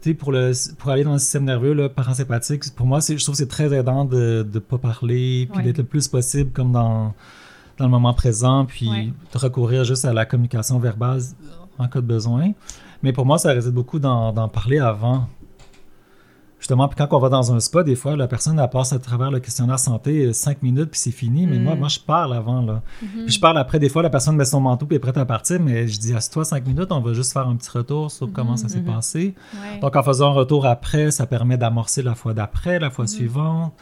Tu sais, pour, le, pour aller dans le système nerveux, là, parasympathique, pour moi, je trouve que c'est très aidant de ne pas parler, puis Ouais. d'être le plus possible comme dans, dans le moment présent, puis Ouais. de recourir juste à la communication verbale en cas de besoin. Mais pour moi, ça réside beaucoup dans d'en parler avant. Justement, puis quand on va dans un spa, des fois, la personne, elle passe à travers le questionnaire santé euh, cinq minutes, puis c'est fini. Mais Mm. moi, moi, je parle avant, là. Mhm. Puis je parle après, des fois, la personne met son manteau puis est prête à partir, mais je dis, assieds-toi cinq minutes, on va juste faire un petit retour sur comment ça s'est mhm. passé. Ouais. Donc, en faisant un retour après, ça permet d'amorcer la fois d'après, la fois suivante.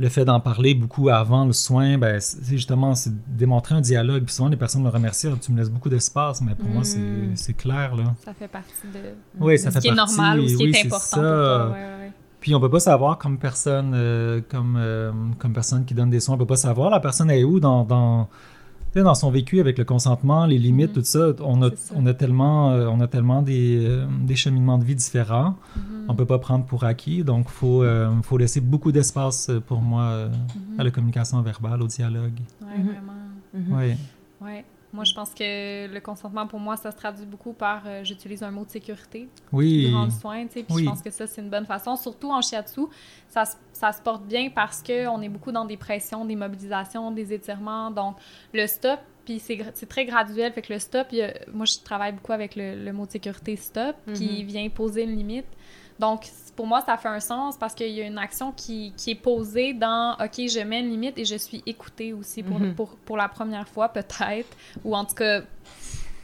Le fait d'en parler beaucoup avant le soin, ben, c'est justement, c'est démontrer un dialogue. Puis souvent, les personnes me remercient, Ah, tu me laisses beaucoup d'espace, mais pour moi, c'est Mhm. c'est clair, là. Ça fait partie de Oui, ça ce fait qui est partie. normal ou ce qui oui, est c'est important pour toi. Ouais, ouais, ouais. Puis on peut pas savoir comme personne, euh, comme, euh, comme personne qui donne des soins, on peut pas savoir la personne est où dans, sais, dans son vécu avec le consentement, les limites, Mhm. tout ça. On a, ça. on a tellement, euh, on a tellement des, euh, des cheminements de vie différents. Mhm. On peut pas prendre pour acquis, donc faut, euh, faut laisser beaucoup d'espace pour moi euh, Mhm. à la communication verbale, au dialogue. Ouais, Mhm. vraiment. Oui, Ouais. Moi, je pense que le consentement, pour moi, ça se traduit beaucoup par euh, j'utilise un mot de sécurité. oui, le soin, tu sais, puis Oui. je pense que ça, c'est une bonne façon. Surtout en shiatsu, ça, se- ça se porte bien parce qu'on est beaucoup dans des pressions, des mobilisations, des étirements. Donc, le stop, puis c'est très graduel. Fait que le stop, a- moi, je travaille beaucoup avec le, le mot de sécurité stop, qui Mhm. vient poser une limite. Donc, pour moi, ça fait un sens parce qu'il y a une action qui, qui, est posée dans OK, je mets une limite et je suis écoutée aussi pour, Mhm. pour, pour la première fois, peut-être. Ou en tout cas, tu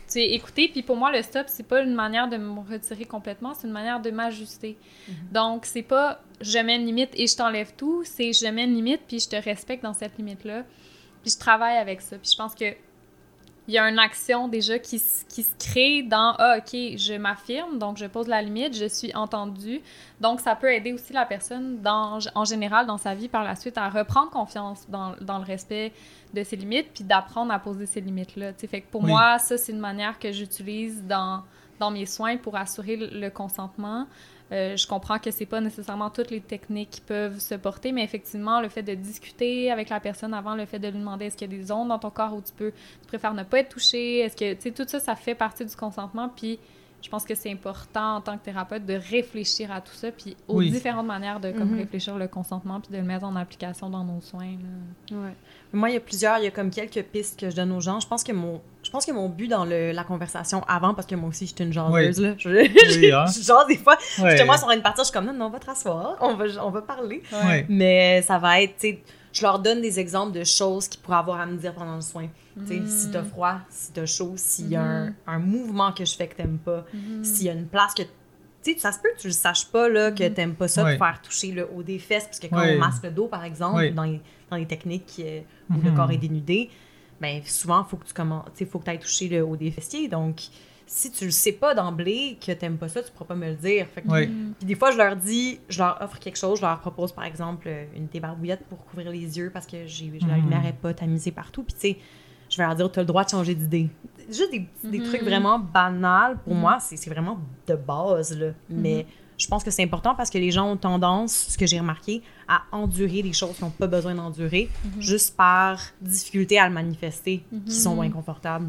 sais, écouter. Puis pour moi, le stop, c'est pas une manière de me retirer complètement, c'est une manière de m'ajuster. Mhm. Donc, c'est pas je mets une limite et je t'enlève tout, c'est je mets une limite puis je te respecte dans cette limite-là. Puis je travaille avec ça. Puis je pense que il y a une action déjà qui, qui se crée dans Ah, OK, je m'affirme, donc je pose la limite, je suis entendue. Donc, ça peut aider aussi la personne dans, en général dans sa vie par la suite à reprendre confiance dans, dans le respect de ses limites puis d'apprendre à poser ces limites-là. tu sais. Fait que pour Oui. moi, ça, c'est une manière que j'utilise dans, dans mes soins pour assurer le consentement. Euh, je comprends que c'est pas nécessairement toutes les techniques qui peuvent se porter, mais effectivement, le fait de discuter avec la personne avant, le fait de lui demander est-ce qu'il y a des zones dans ton corps où tu peux, tu préfères ne pas être touché, est-ce que, tu sais, tout ça, ça fait partie du consentement, puis je pense que c'est important en tant que thérapeute de réfléchir à tout ça, puis aux Oui. différentes manières de comme, Mhm. réfléchir le consentement, puis de le mettre en application dans nos soins. là. Ouais. Moi, il y a plusieurs, il y a comme quelques pistes que je donne aux gens. Je pense que mon, je pense que mon but dans le- la conversation avant, parce que moi aussi, j'étais une jaseuse, là. Je, Oui, hein? je jase des fois. Ouais. Justement, sur une partie, je suis comme, non, non, on va te rasseoir, on va, on va parler. Mais ça va être, tu sais, je leur donne des exemples de choses qu'ils pourraient avoir à me dire pendant le soin. Tu sais, Mm. si t'as froid, si t'as chaud, s'il y a un, Mhm. un mouvement que je fais que t'aimes pas, Mhm. s'il y a une place que. Sais, ça se peut que tu le saches pas, là, que t'aimes pas ça, de faire toucher le haut des fesses, parce que quand on masque le dos, par exemple, dans, les, dans les techniques euh, où le Mhm. corps est dénudé, ben souvent, il faut que tu commences, faut que ailles toucher le haut des fessiers. Donc, si tu le sais pas d'emblée que t'aimes pas ça, tu pourras pas me le dire. Fait que- Ouais. Puis des fois, je leur dis, je leur offre quelque chose, je leur propose par exemple euh, une débarbouillette pour couvrir les yeux parce que j'ai, la Mhm. lumière n'est pas tamisée partout. Puis tu sais, je vais leur dire, tu as le droit de changer d'idée. Juste des, petits- des trucs vraiment banals, pour Mhm. moi, c'est, c'est vraiment de base. Là. Mais je pense que c'est important parce que les gens ont tendance, ce que j'ai remarqué, à endurer des choses qu'ils n'ont pas besoin d'endurer juste par difficulté à le manifester, qui sont inconfortables.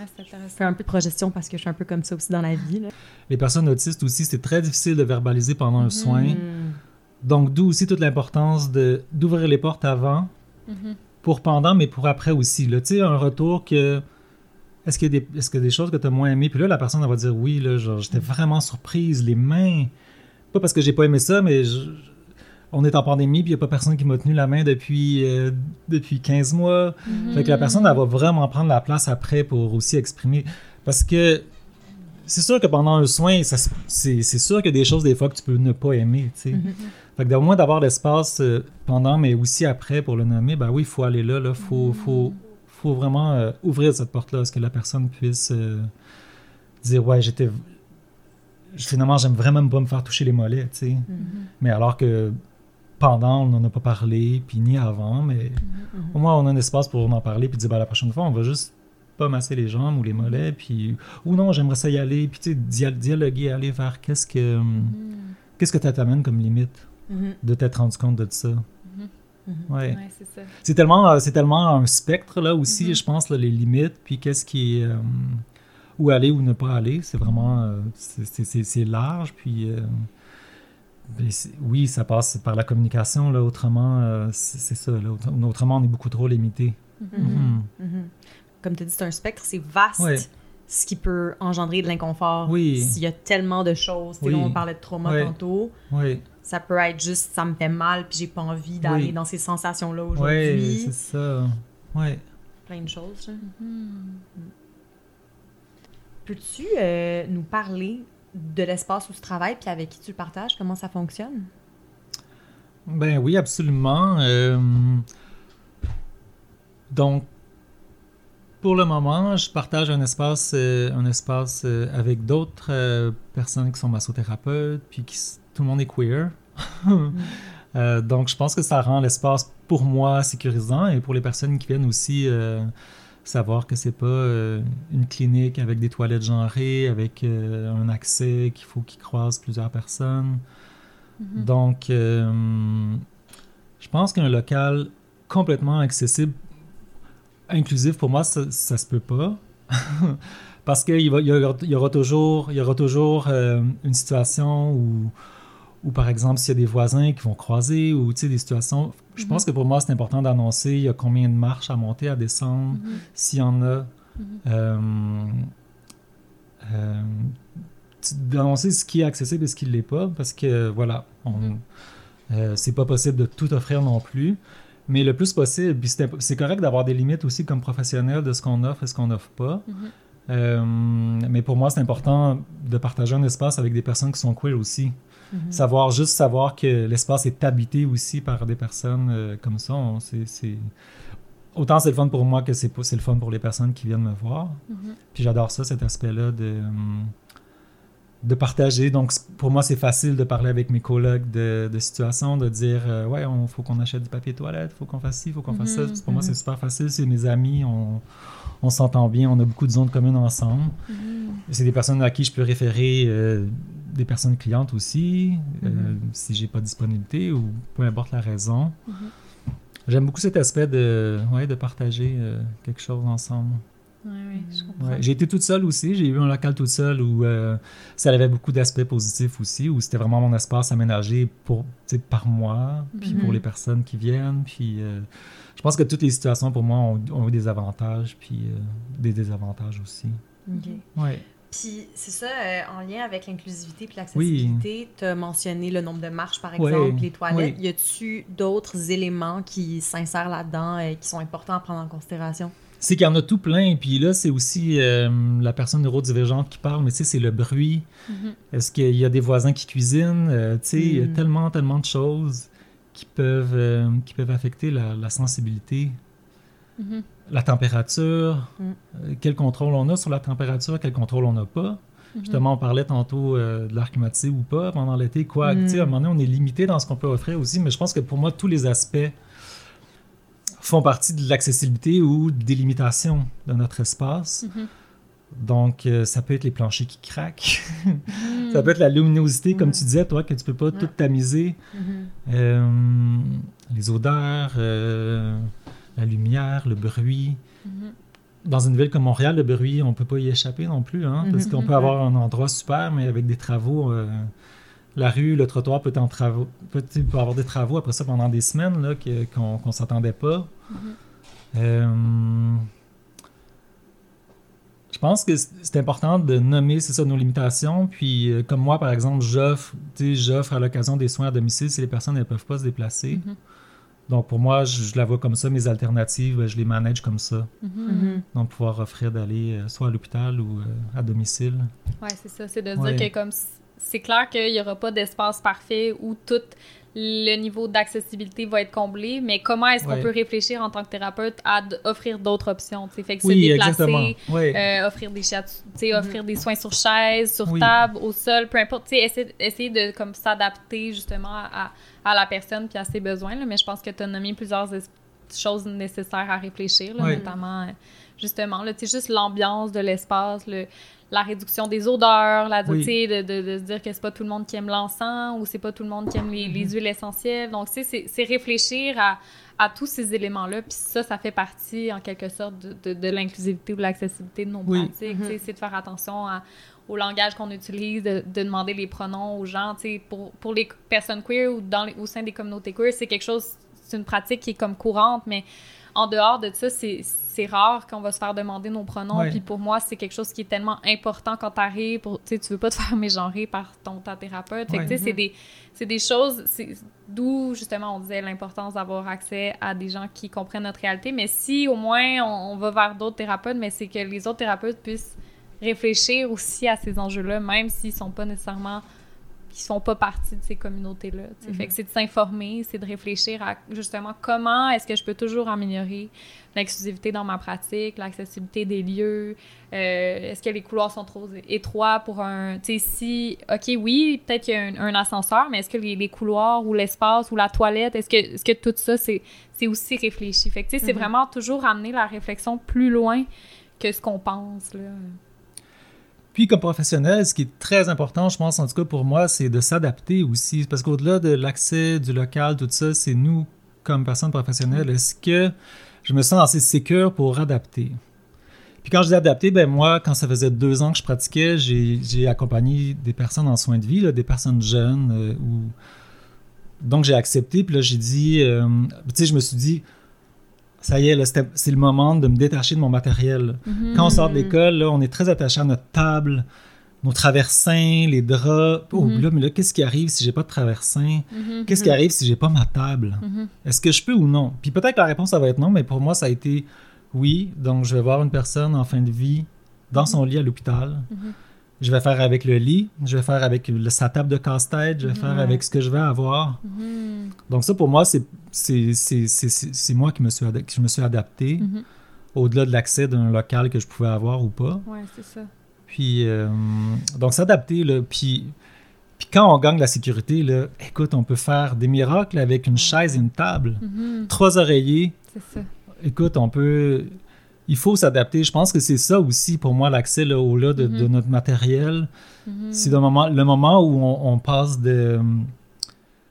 Ah, c'est Je fais un peu de progestion parce que je suis un peu comme ça aussi dans la vie. Là. Les personnes autistes aussi, c'est très difficile de verbaliser pendant un soin. Donc, d'où aussi toute l'importance de- d'ouvrir les portes avant, pour pendant, mais pour après aussi. là. Tu sais, un retour que. Est-ce qu'il y, a des- est-ce qu'il y a des choses que tu as moins aimées? Puis là, la personne, elle va dire oui, là, genre, j'étais vraiment surprise, les mains. Pas parce que j'ai pas aimé ça, mais je- on est en pandémie, puis il n'y a pas personne qui m'a tenu la main depuis, euh, depuis 15 mois. Fait que la personne, elle va vraiment prendre la place après pour aussi exprimer. Parce que c'est sûr que pendant un soin, c'est sûr qu'il y a des choses des fois que tu peux ne pas aimer. tu sais. Mhm. Fait que au moins d'avoir l'espace euh, pendant, mais aussi après pour le nommer, ben oui, il faut aller là. Il faut, faut, faut vraiment euh, ouvrir cette porte-là, à ce que la personne puisse euh, dire Ouais, j'étais. Finalement, j'aime vraiment pas me faire toucher les mollets. tu sais. Mhm. Mais alors que pendant, on n'en a pas parlé, puis ni avant, mais Mhm. au moins on a un espace pour en parler, puis dire ben, la prochaine fois, on va juste pas masser les jambes ou les mollets, puis ou non, j'aimerais ça y aller, puis tu sais, dia- dialoguer, aller vers qu'est-ce que Mhm. qu'est-ce que ça t'amène comme limite de t'être rendu compte de ça? Mhm. Ouais. Ouais, c'est ça. C'est tellement, euh, c'est tellement un spectre là aussi, Mhm. je pense, là, les limites, puis qu'est-ce qui est. euh, où aller ou ne pas aller, c'est vraiment. euh, c'est- large, puis. euh, ben, oui, ça passe par la communication, là, autrement, euh, c'est ça. Là, autre- autrement, on est beaucoup trop limité. Mhm. Comme tu as dit, c'est un spectre, c'est vaste. Ouais. Ce qui peut engendrer de l'inconfort. Oui. S'il y a tellement de choses. Tu sais, Oui. là, on parlait de trauma tantôt. Oui, Ça peut être juste, ça me fait mal, puis j'ai pas envie d'aller Oui. dans ces sensations-là ouais, aujourd'hui. c'est ça. Ouais. Plein de choses. là. Mhm. Peux-tu euh, nous parler de l'espace où tu travailles, puis avec qui tu le partages, comment ça fonctionne? Ben oui, absolument. Euh, donc, pour le moment, je partage un espace, euh, un espace euh, avec d'autres euh, personnes qui sont massothérapeutes, puis qui, tout le monde est queer. Euh, donc, je pense que ça rend l'espace pour moi sécurisant et pour les personnes qui viennent aussi euh, savoir que c'est pas euh, une clinique avec des toilettes genrées, avec un accès qu'il faut qu'ils croisent plusieurs personnes. Mhm. Donc, je pense qu'un local complètement accessible, inclusif, pour moi, ça, ça se peut pas. Parce qu'il y, y aura toujours, il y aura toujours une situation où, où, par exemple, s'il y a des voisins qui vont croiser ou tu sais, des situations. Je pense que pour moi, c'est important d'annoncer il y a combien de marches à monter, à descendre, Mhm. s'il y en a. Mhm. Euh, euh, d'annoncer ce qui est accessible et ce qui ne l'est pas, parce que voilà, on, euh, c'est pas possible de tout offrir non plus. Mais le plus possible, c'est correct d'avoir des limites aussi comme professionnel de ce qu'on offre et ce qu'on n'offre pas. Mhm. Euh, mais pour moi, c'est important de partager un espace avec des personnes qui sont queer aussi. Mhm. Savoir, juste savoir que l'espace est habité aussi par des personnes euh, comme ça, c'est... Autant c'est le fun pour moi que c'est le fun pour les personnes qui viennent me voir. Mhm. Puis j'adore ça, cet aspect-là de, hum, de partager. Donc pour moi, c'est facile de parler avec mes collègues de, de situations, de dire euh, Ouais, il faut qu'on achète du papier toilette, faut qu'on fasse ci, faut qu'on fasse ça. Mhm, Pour moi, c'est super facile. C'est mes amis, on, on s'entend bien, on a beaucoup de zones communes ensemble. C'est des personnes à qui je peux référer euh, des personnes clientes aussi, euh, Mhm. si j'ai pas de disponibilité ou peu importe la raison. Mhm. J'aime beaucoup cet aspect de, ouais, de partager euh, quelque chose ensemble. Ouais, ouais, je comprends. Ouais, J'ai été toute seule aussi. J'ai eu un local toute seule où euh, ça avait beaucoup d'aspects positifs aussi, où c'était vraiment mon espace aménagé pour, tu sais, par moi, puis Mhm. pour les personnes qui viennent. Puis euh, je pense que toutes les situations pour moi ont, ont eu des avantages, puis euh, des désavantages aussi. Ok. Ouais. Puis c'est ça, euh, en lien avec l'inclusivité puis l'accessibilité, tu as mentionné le nombre de marches, par Oui, exemple, les toilettes. oui. Y a-tu d'autres éléments qui s'insèrent là-dedans et qui sont importants à prendre en considération? C'est qu'il y en a tout plein. Puis là, c'est aussi euh, la personne neurodivergente qui parle, mais tu sais, c'est le bruit. Mhm. Est-ce qu'il y a des voisins qui cuisinent? Euh, tu sais, il y a Mm. tellement, tellement de choses qui peuvent, euh, qui peuvent affecter la, la sensibilité. Mhm. La température, Mm. euh, quel contrôle on a sur la température, quel contrôle on n'a pas. Mhm. Justement, on parlait tantôt euh, de l'air climatisé ou pas pendant l'été. Quoi, Mm. tu sais, à un moment donné, on est limité dans ce qu'on peut offrir aussi, mais je pense que pour moi, tous les aspects font partie de l'accessibilité ou des limitations de notre espace. Mhm. Donc, euh, ça peut être les planchers qui craquent. Mhm. ça peut être la luminosité, comme Mm. tu disais, toi, que tu peux pas tout tamiser. Euh, les odeurs, euh, la lumière, le bruit. Mhm. Dans une ville comme Montréal, le bruit, on peut pas y échapper non plus, hein, parce Mhm. qu'on peut avoir un endroit super, mais avec des travaux, euh, la rue, le trottoir peut être en travaux, peut, avoir des travaux après ça pendant des semaines là, qu'on qu'on s'attendait pas. Euh, je pense que c'est important de nommer, c'est ça, nos limitations. Puis, euh, comme moi, par exemple, j'offre, j'offre à l'occasion des soins à domicile si les personnes ne peuvent pas se déplacer. Donc, pour moi, je, je la vois comme ça. Mes alternatives, je les manage comme ça. Mhm. Donc, pouvoir offrir d'aller euh, soit à l'hôpital ou euh, à domicile. Ouais, c'est ça. C'est de Ouais. dire que comme c'est clair qu'il n'y aura pas d'espace parfait où tout le niveau d'accessibilité va être comblé, mais comment est-ce Ouais. qu'on peut réfléchir en tant que thérapeute à offrir d'autres options, fait que se déplacer. Oui. euh, offrir des chats, Mhm. offrir des soins sur chaise, sur Oui. table, au sol, peu importe, essayer, essayer de comme s'adapter justement à, à la personne puis à ses besoins, là, mais je pense que tu as nommé plusieurs es- choses nécessaires à réfléchir, là, notamment euh, justement, là, juste l'ambiance de l'espace, le, la réduction des odeurs, la, Oui. de, de, de se dire que c'est pas tout le monde qui aime l'encens ou c'est pas tout le monde qui aime les, les huiles essentielles. Donc, tu sais, c'est- c'est réfléchir à, à tous ces éléments-là. Puis ça, ça fait partie, en quelque sorte, de, de, de l'inclusivité ou de l'accessibilité de nos Oui. pratiques. Tu sais, C'est de faire attention à- au langage qu'on utilise, de, de demander les pronoms aux gens. Tu sais, Pour, pour les personnes queer ou dans les- au sein des communautés queer, c'est quelque chose, c'est une pratique qui est comme courante, mais en dehors de ça, c'est c'est rare qu'on va se faire demander nos pronoms. Puis pour moi, c'est quelque chose qui est tellement important quand tu arrives. Tu sais, tu veux pas te faire mégenrer par ton ta thérapeute. Fait que, c'est des, c'est des choses, c'est- d'où justement on disait l'importance d'avoir accès à des gens qui comprennent notre réalité. Mais si au moins on, on va vers d'autres thérapeutes, mais c'est que les autres thérapeutes puissent réfléchir aussi à ces enjeux-là, même s'ils sont pas nécessairement qui font pas partie de ces communautés-là. Mhm. Fait que c'est de s'informer, c'est de réfléchir à justement comment est-ce que je peux toujours améliorer l'exclusivité dans ma pratique, l'accessibilité des lieux, euh, est-ce que les couloirs sont trop étroits pour un... Tu sais, si... OK, oui, peut-être qu'il y a un, un ascenseur, mais est-ce que les, les couloirs ou l'espace ou la toilette, est-ce que, tout ça, c'est aussi réfléchi? Fait que, tu sais, c'est Mhm. vraiment toujours amener la réflexion plus loin que ce qu'on pense, là. Puis, comme professionnel, ce qui est très important, je pense, en tout cas pour moi, c'est de s'adapter aussi. Parce qu'au-delà de l'accès du local, tout ça, c'est nous, comme personnes professionnelles, est-ce que je me sens assez sécure pour adapter? Puis quand je dis adapter, ben moi, quand ça faisait deux ans que je pratiquais, j'ai accompagné des personnes en soins de vie, des personnes jeunes. euh. Donc j'ai accepté, puis là j'ai dit, euh, tu sais, je me suis dit, ça y est, c'est le moment de me détacher de mon matériel. Quand on sort de Mhm. l'école, on est très attaché à notre table, nos traversins, les draps. Oh, Mhm. là, mais là, qu'est-ce qui arrive si j'ai pas de traversin? Mhm. Qu'est-ce qui arrive si j'ai pas ma table? Mhm. Est-ce que je peux ou non? Puis peut-être que la réponse, ça va être non, mais pour moi, ça a été oui. Donc, je vais voir une personne en fin de vie dans son lit à l'hôpital. Mhm. Je vais faire avec le lit, je vais faire avec le- sa table de casse-tête, je vais faire avec ce que je vais avoir. Mhm. Donc ça, pour moi, c'est c'est- moi qui me suis, qui je me suis adapté Mhm. au-delà de l'accès d'un local que je pouvais avoir ou pas. Ouais, c'est ça. Puis, euh, donc s'adapter, là. Puis, puis quand on gagne la sécurité, là, écoute, on peut faire des miracles avec une chaise et une table. Mhm. Trois oreillers, C'est ça. écoute, on peut... Il faut s'adapter. Je pense que c'est ça aussi, pour moi, l'accès là, au-delà de, de Mhm. notre matériel. C'est le moment, le moment où on, on passe de...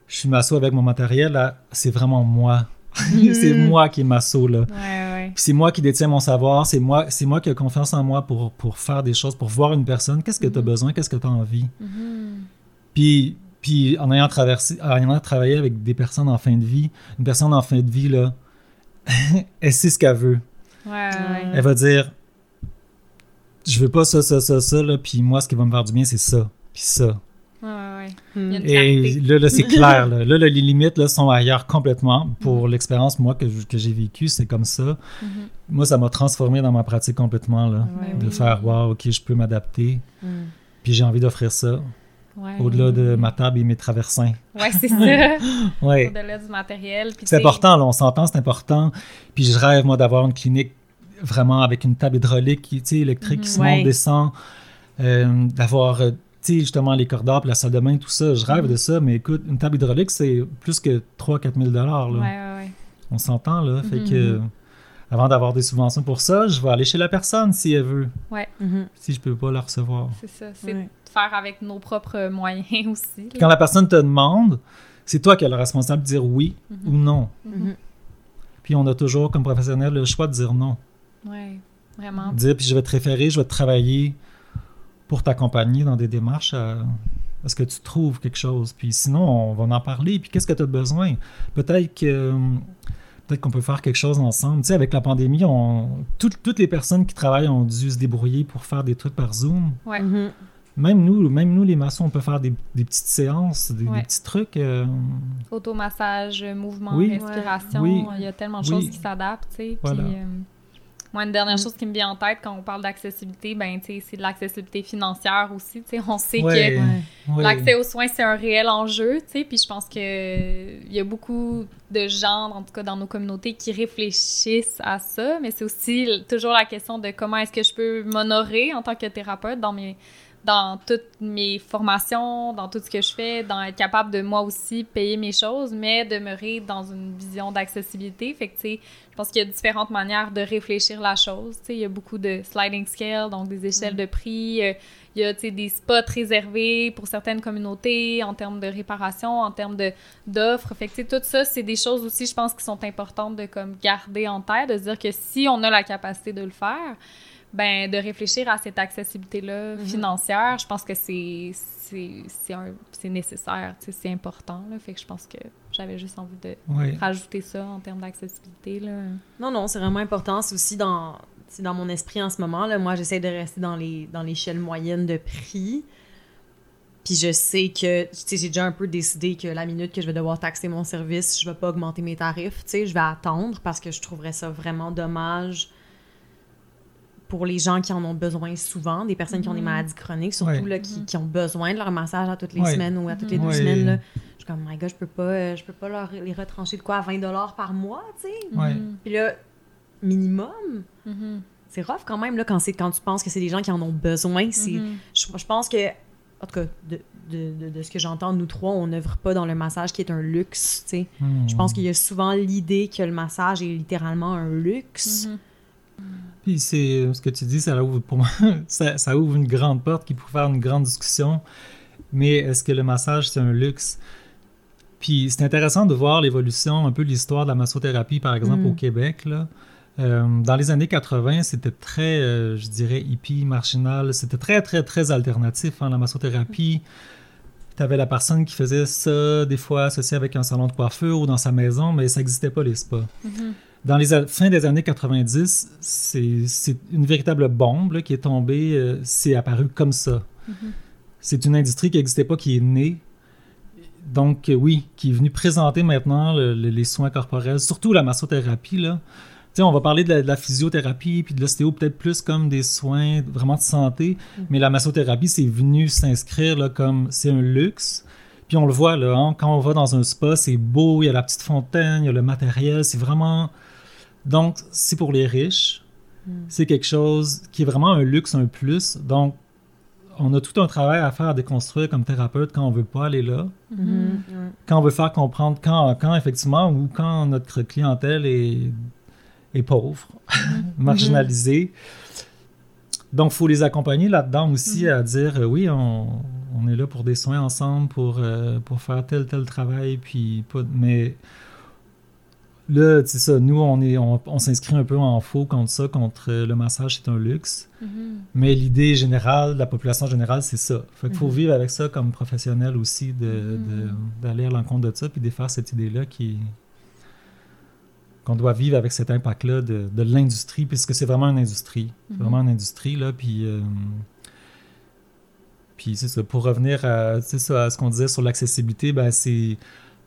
Je m'assois avec mon matériel, c'est vraiment moi. c'est Mhm. moi qui masso, là. Ouais, ouais. Puis c'est moi qui détiens mon savoir, c'est moi, c'est moi qui ai confiance en moi pour, pour faire des choses, pour voir une personne. Qu'est-ce que tu as Mhm. besoin, qu'est-ce que tu as envie? Mhm. Puis, puis en ayant traversé, en ayant travaillé avec des personnes en fin de vie, une personne en fin de vie, là, elle sait ce qu'elle veut. Ouais. Elle va dire Je veux pas ça, ça, ça, ça, là, puis moi, ce qui va me faire du bien, c'est ça, puis ça. Ouais, Et là, là c'est clair. Là. Là, là, les limites là, sont ailleurs complètement. Pour Mhm. l'expérience, moi, que, j'ai vécue, c'est comme ça. Mhm. Moi, ça m'a transformé dans ma pratique complètement. Là. Ouais, de oui. faire wow, ok, je peux m'adapter. Hmm. Puis j'ai envie d'offrir ça Ouais. au-delà de ma table et mes traversins. Ouais, c'est ça. Ouais. Au-delà du matériel. C'est important, là, on s'entend, c'est important. Puis je rêve, moi, d'avoir une clinique vraiment avec une table hydraulique qui, tu sais, électrique qui se Ouais. monte, descend, euh, d'avoir, euh, justement, les puis la salle de bain, tout ça. Je rêve Mhm. de ça, mais écoute, une table hydraulique, c'est plus que 3-4 000 là. Ouais, ouais, ouais. On s'entend, là. Fait que, avant d'avoir des subventions pour ça, je vais aller chez la personne si elle veut, Mhm. si je peux pas la recevoir. C'est ça. C'est Ouais. de faire avec nos propres moyens aussi. là. Quand la personne te demande, c'est toi qui as le responsable de dire oui ou non. Puis on a toujours, comme professionnel, le choix de dire non. Ouais, vraiment. Dire, puis je vais te référer, je vais te travailler pour t'accompagner dans des démarches à, à ce que tu trouves quelque chose? Puis sinon, on va en parler. Puis qu'est-ce que tu as besoin? Peut-être que peut-être qu'on peut faire quelque chose ensemble. Tu sais, avec la pandémie, on, toutes- toutes les personnes qui travaillent ont dû se débrouiller pour faire des trucs par Zoom. Ouais. Mhm. Même nous, même nous les maçons, on peut faire des, des petites séances, des, petits trucs. euh, Automassage, mouvement, Oui. respiration. Oui. Il y a tellement de Oui. choses qui s'adaptent, tu sais. Voilà. Puis, euh, moi, une dernière Mm. chose qui me vient en tête quand on parle d'accessibilité, ben, tu sais, c'est de l'accessibilité financière aussi, tu sais. On sait Ouais. que Ouais. L'accès aux soins, c'est un réel enjeu, tu sais, puis je pense que il y a beaucoup de gens, en tout cas dans nos communautés, qui réfléchissent à ça, mais c'est aussi toujours la question de comment est-ce que je peux m'honorer en tant que thérapeute dans mes dans toutes mes formations, dans tout ce que je fais, dans être capable de moi aussi payer mes choses, mais demeurer dans une vision d'accessibilité. Fait que, tu sais, je pense qu'il y a différentes manières de réfléchir la chose. Tu sais, il y a beaucoup de sliding scale, donc des échelles de prix. euh, il y a tu sais, des spots réservés pour certaines communautés en termes de réparation, en termes d'offres. Fait que, tu sais, tout ça, c'est des choses aussi, je pense, qui sont importantes de comme, garder en tête, de se dire que si on a la capacité de le faire, ben, de réfléchir à cette accessibilité-là Mhm. financière, je pense que c'est c'est c'est un- c'est nécessaire, tu sais, c'est important. Là. Fait que je pense que j'avais juste envie de Ouais. rajouter ça en termes d'accessibilité. là. Non, non, c'est vraiment important. C'est aussi dans, c'est dans mon esprit en ce moment. Là. Moi, j'essaie de rester dans les dans l'échelle moyenne de prix. Puis je sais que, tu sais, j'ai déjà un peu décidé que la minute que je vais devoir taxer mon service, je vais pas augmenter mes tarifs. Tu sais, je vais attendre parce que je trouverais ça vraiment dommage pour les gens qui en ont besoin souvent, des personnes qui ont des Mhm. maladies chroniques, surtout Ouais. là, qui, qui ont besoin de leur massage à toutes les Ouais. semaines ou à toutes les deux Ouais. semaines. Là. Je suis comme, my God, je peux pas, euh, je peux pas leur, les retrancher de quoi à 20 par mois, tu sais? Mhm. Puis là, minimum, c'est rough quand même là, quand, c'est, quand tu penses que c'est des gens qui en ont besoin. C'est, je, je pense que, en tout cas, de, de, de, de ce que j'entends, nous trois, on n'œuvre pas dans le massage qui est un luxe. tu sais. Hmm. Je pense qu'il y a souvent l'idée que le massage est littéralement un luxe. Puis c'est ce que tu dis, ça ouvre pour moi, ça, ça ouvre une grande porte qui pourrait faire une grande discussion. Mais est-ce que le massage c'est un luxe? Puis c'est intéressant de voir l'évolution, un peu l'histoire de la massothérapie par exemple Mm. au Québec là. Euh, dans les années 80, c'était très, euh, je dirais, hippie, marginal. C'était très, très, très alternatif, hein, la massothérapie. Tu avais la personne qui faisait ça, des fois associé avec un salon de coiffure ou dans sa maison, mais ça n'existait pas, les spas. Mhm. Dans les fins des années 90, c'est une véritable bombe là, qui est tombée. euh, c'est apparu comme ça. C'est une industrie qui n'existait pas, qui est née. Donc, euh, oui, qui est venue présenter maintenant le- le- les soins corporels, surtout la massothérapie. Là. On va parler de la, de la physiothérapie puis de l'ostéo peut-être plus comme des soins vraiment de santé, mais la massothérapie, c'est venu s'inscrire comme c'est un luxe. Puis on le voit, là, hein, quand on va dans un spa, c'est beau, il y a la petite fontaine, il y a le matériel, c'est vraiment... Donc, c'est pour les riches. C'est quelque chose qui est vraiment un luxe, un plus. Donc, on a tout un travail à faire à déconstruire comme thérapeute quand on veut pas aller là, Mhm. quand on veut faire comprendre quand, quand effectivement, ou quand notre clientèle est, est pauvre, marginalisée. Donc, il faut les accompagner là-dedans aussi à dire euh, oui, on, on est là pour des soins ensemble, pour, euh, pour faire tel, tel travail, puis pas. Mais là, c'est ça, nous, on, est, on, on s'inscrit un peu en faux contre ça, contre euh, le massage, c'est un luxe. Mhm. Mais l'idée générale, de la population générale, c'est ça. Fait qu'il faut Mhm. vivre avec ça comme professionnel aussi, de- de- Mhm. d'aller à l'encontre de ça, puis de faire cette idée-là qui qu'on doit vivre avec cet impact-là de, de l'industrie, puisque c'est vraiment une industrie. C'est vraiment une industrie, là, puis... euh, puis c'est ça, pour revenir à, ça, à ce qu'on disait sur l'accessibilité, ben c'est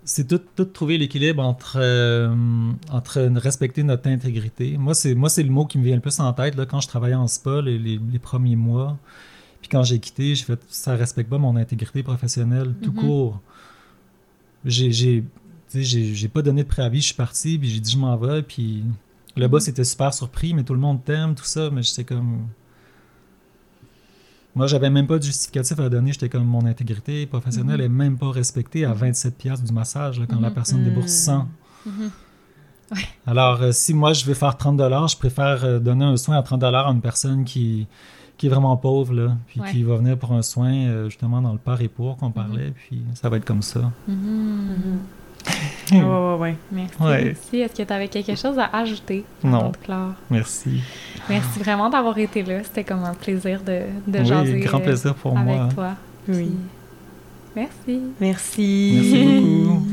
c'est tout, tout trouver l'équilibre entre, euh, entre respecter notre intégrité. Moi, c'est moi c'est le mot qui me vient le plus en tête là, quand je travaillais en spa les, les- les premiers mois. Puis quand j'ai quitté, j'ai fait ça respecte pas mon intégrité professionnelle tout Mhm. court. J'ai pas donné de préavis, je suis parti, puis j'ai dit je m'en vais, puis le boss était super surpris, mais tout le monde t'aime, tout ça, mais j'étais comme moi, j'avais même pas de justificatif à donner. J'étais comme mon intégrité professionnelle Mhm. est même pas respectée à 27 pièces du massage là, quand la Mhm. personne débourse 100. Mhm. Alors, euh, si moi je vais faire 30 dollars, je préfère euh, donner un soin à 30 dollars à une personne qui, qui est vraiment pauvre, là, puis Ouais. qui va venir pour un soin euh, justement dans le par et pour qu'on parlait, puis ça va être comme ça. Ouais, ouais, ouais. Merci. Ouais. Est-ce que tu avais quelque chose à ajouter? Non. clore? Merci. Merci vraiment d'avoir été là. C'était comme un plaisir de, de oui, jaser grand euh, plaisir pour avec moi. toi. Oui. Puis, Merci. Merci. Merci beaucoup.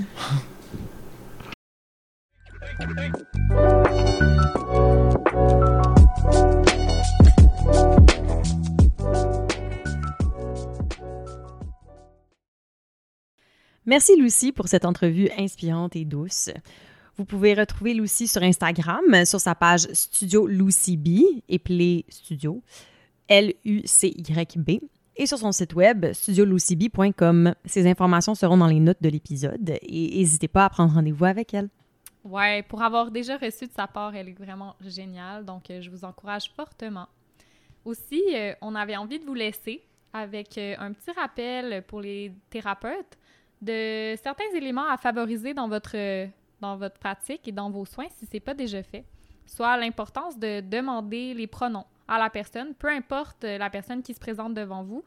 Merci Lucie pour cette entrevue inspirante et douce. Vous pouvez retrouver Lucie sur Instagram, sur sa page Studio Lucy B, épelé Studio, L-U-C-Y-B, et sur son site web studiolucyb.com. Ces informations seront dans les notes de l'épisode et n'hésitez pas à prendre rendez-vous avec elle. Ouais, pour avoir déjà reçu de sa part, elle est vraiment géniale, donc euh, je vous encourage fortement. Aussi, euh, on avait envie de vous laisser avec euh, un petit rappel pour les thérapeutes de certains éléments à favoriser dans votre, dans votre pratique et dans vos soins si ce n'est pas déjà fait. Soit l'importance de demander les pronoms à la personne, peu importe la personne qui se présente devant vous,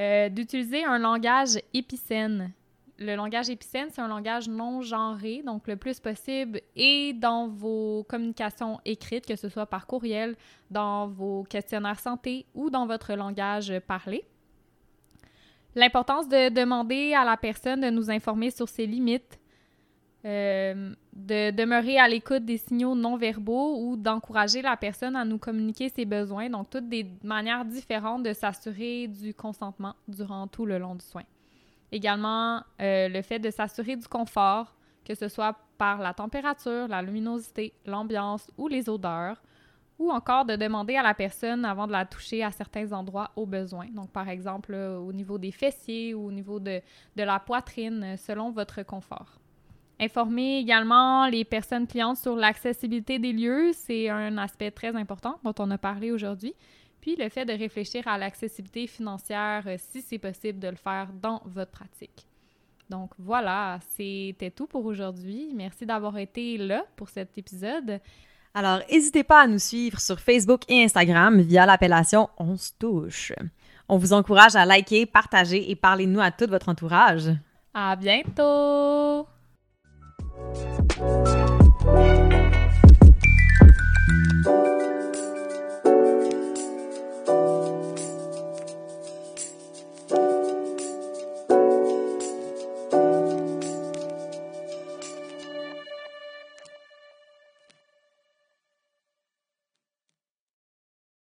euh, d'utiliser un langage épicène le langage épicène, c'est un langage non genré, donc le plus possible, et dans vos communications écrites, que ce soit par courriel, dans vos questionnaires santé ou dans votre langage parlé. L'importance de demander à la personne de nous informer sur ses limites, euh, de demeurer à l'écoute des signaux non verbaux ou d'encourager la personne à nous communiquer ses besoins, donc toutes des manières différentes de s'assurer du consentement durant tout le long du soin. Également, euh, le fait de s'assurer du confort, que ce soit par la température, la luminosité, l'ambiance ou les odeurs, ou encore de demander à la personne avant de la toucher à certains endroits au besoin. Donc, par exemple, là, au niveau des fessiers ou au niveau de, de la poitrine, euh, selon votre confort. Informer également les personnes clientes sur l'accessibilité des lieux, c'est un aspect très important dont on a parlé aujourd'hui. Puis le fait de réfléchir à l'accessibilité financière, euh, si c'est possible de le faire dans votre pratique. Donc voilà, c'était tout pour aujourd'hui. Merci d'avoir été là pour cet épisode. Alors, n'hésitez pas à nous suivre sur Facebook et Instagram via l'appellation On se touche. On vous encourage à liker, partager et parler de nous à tout votre entourage. À bientôt!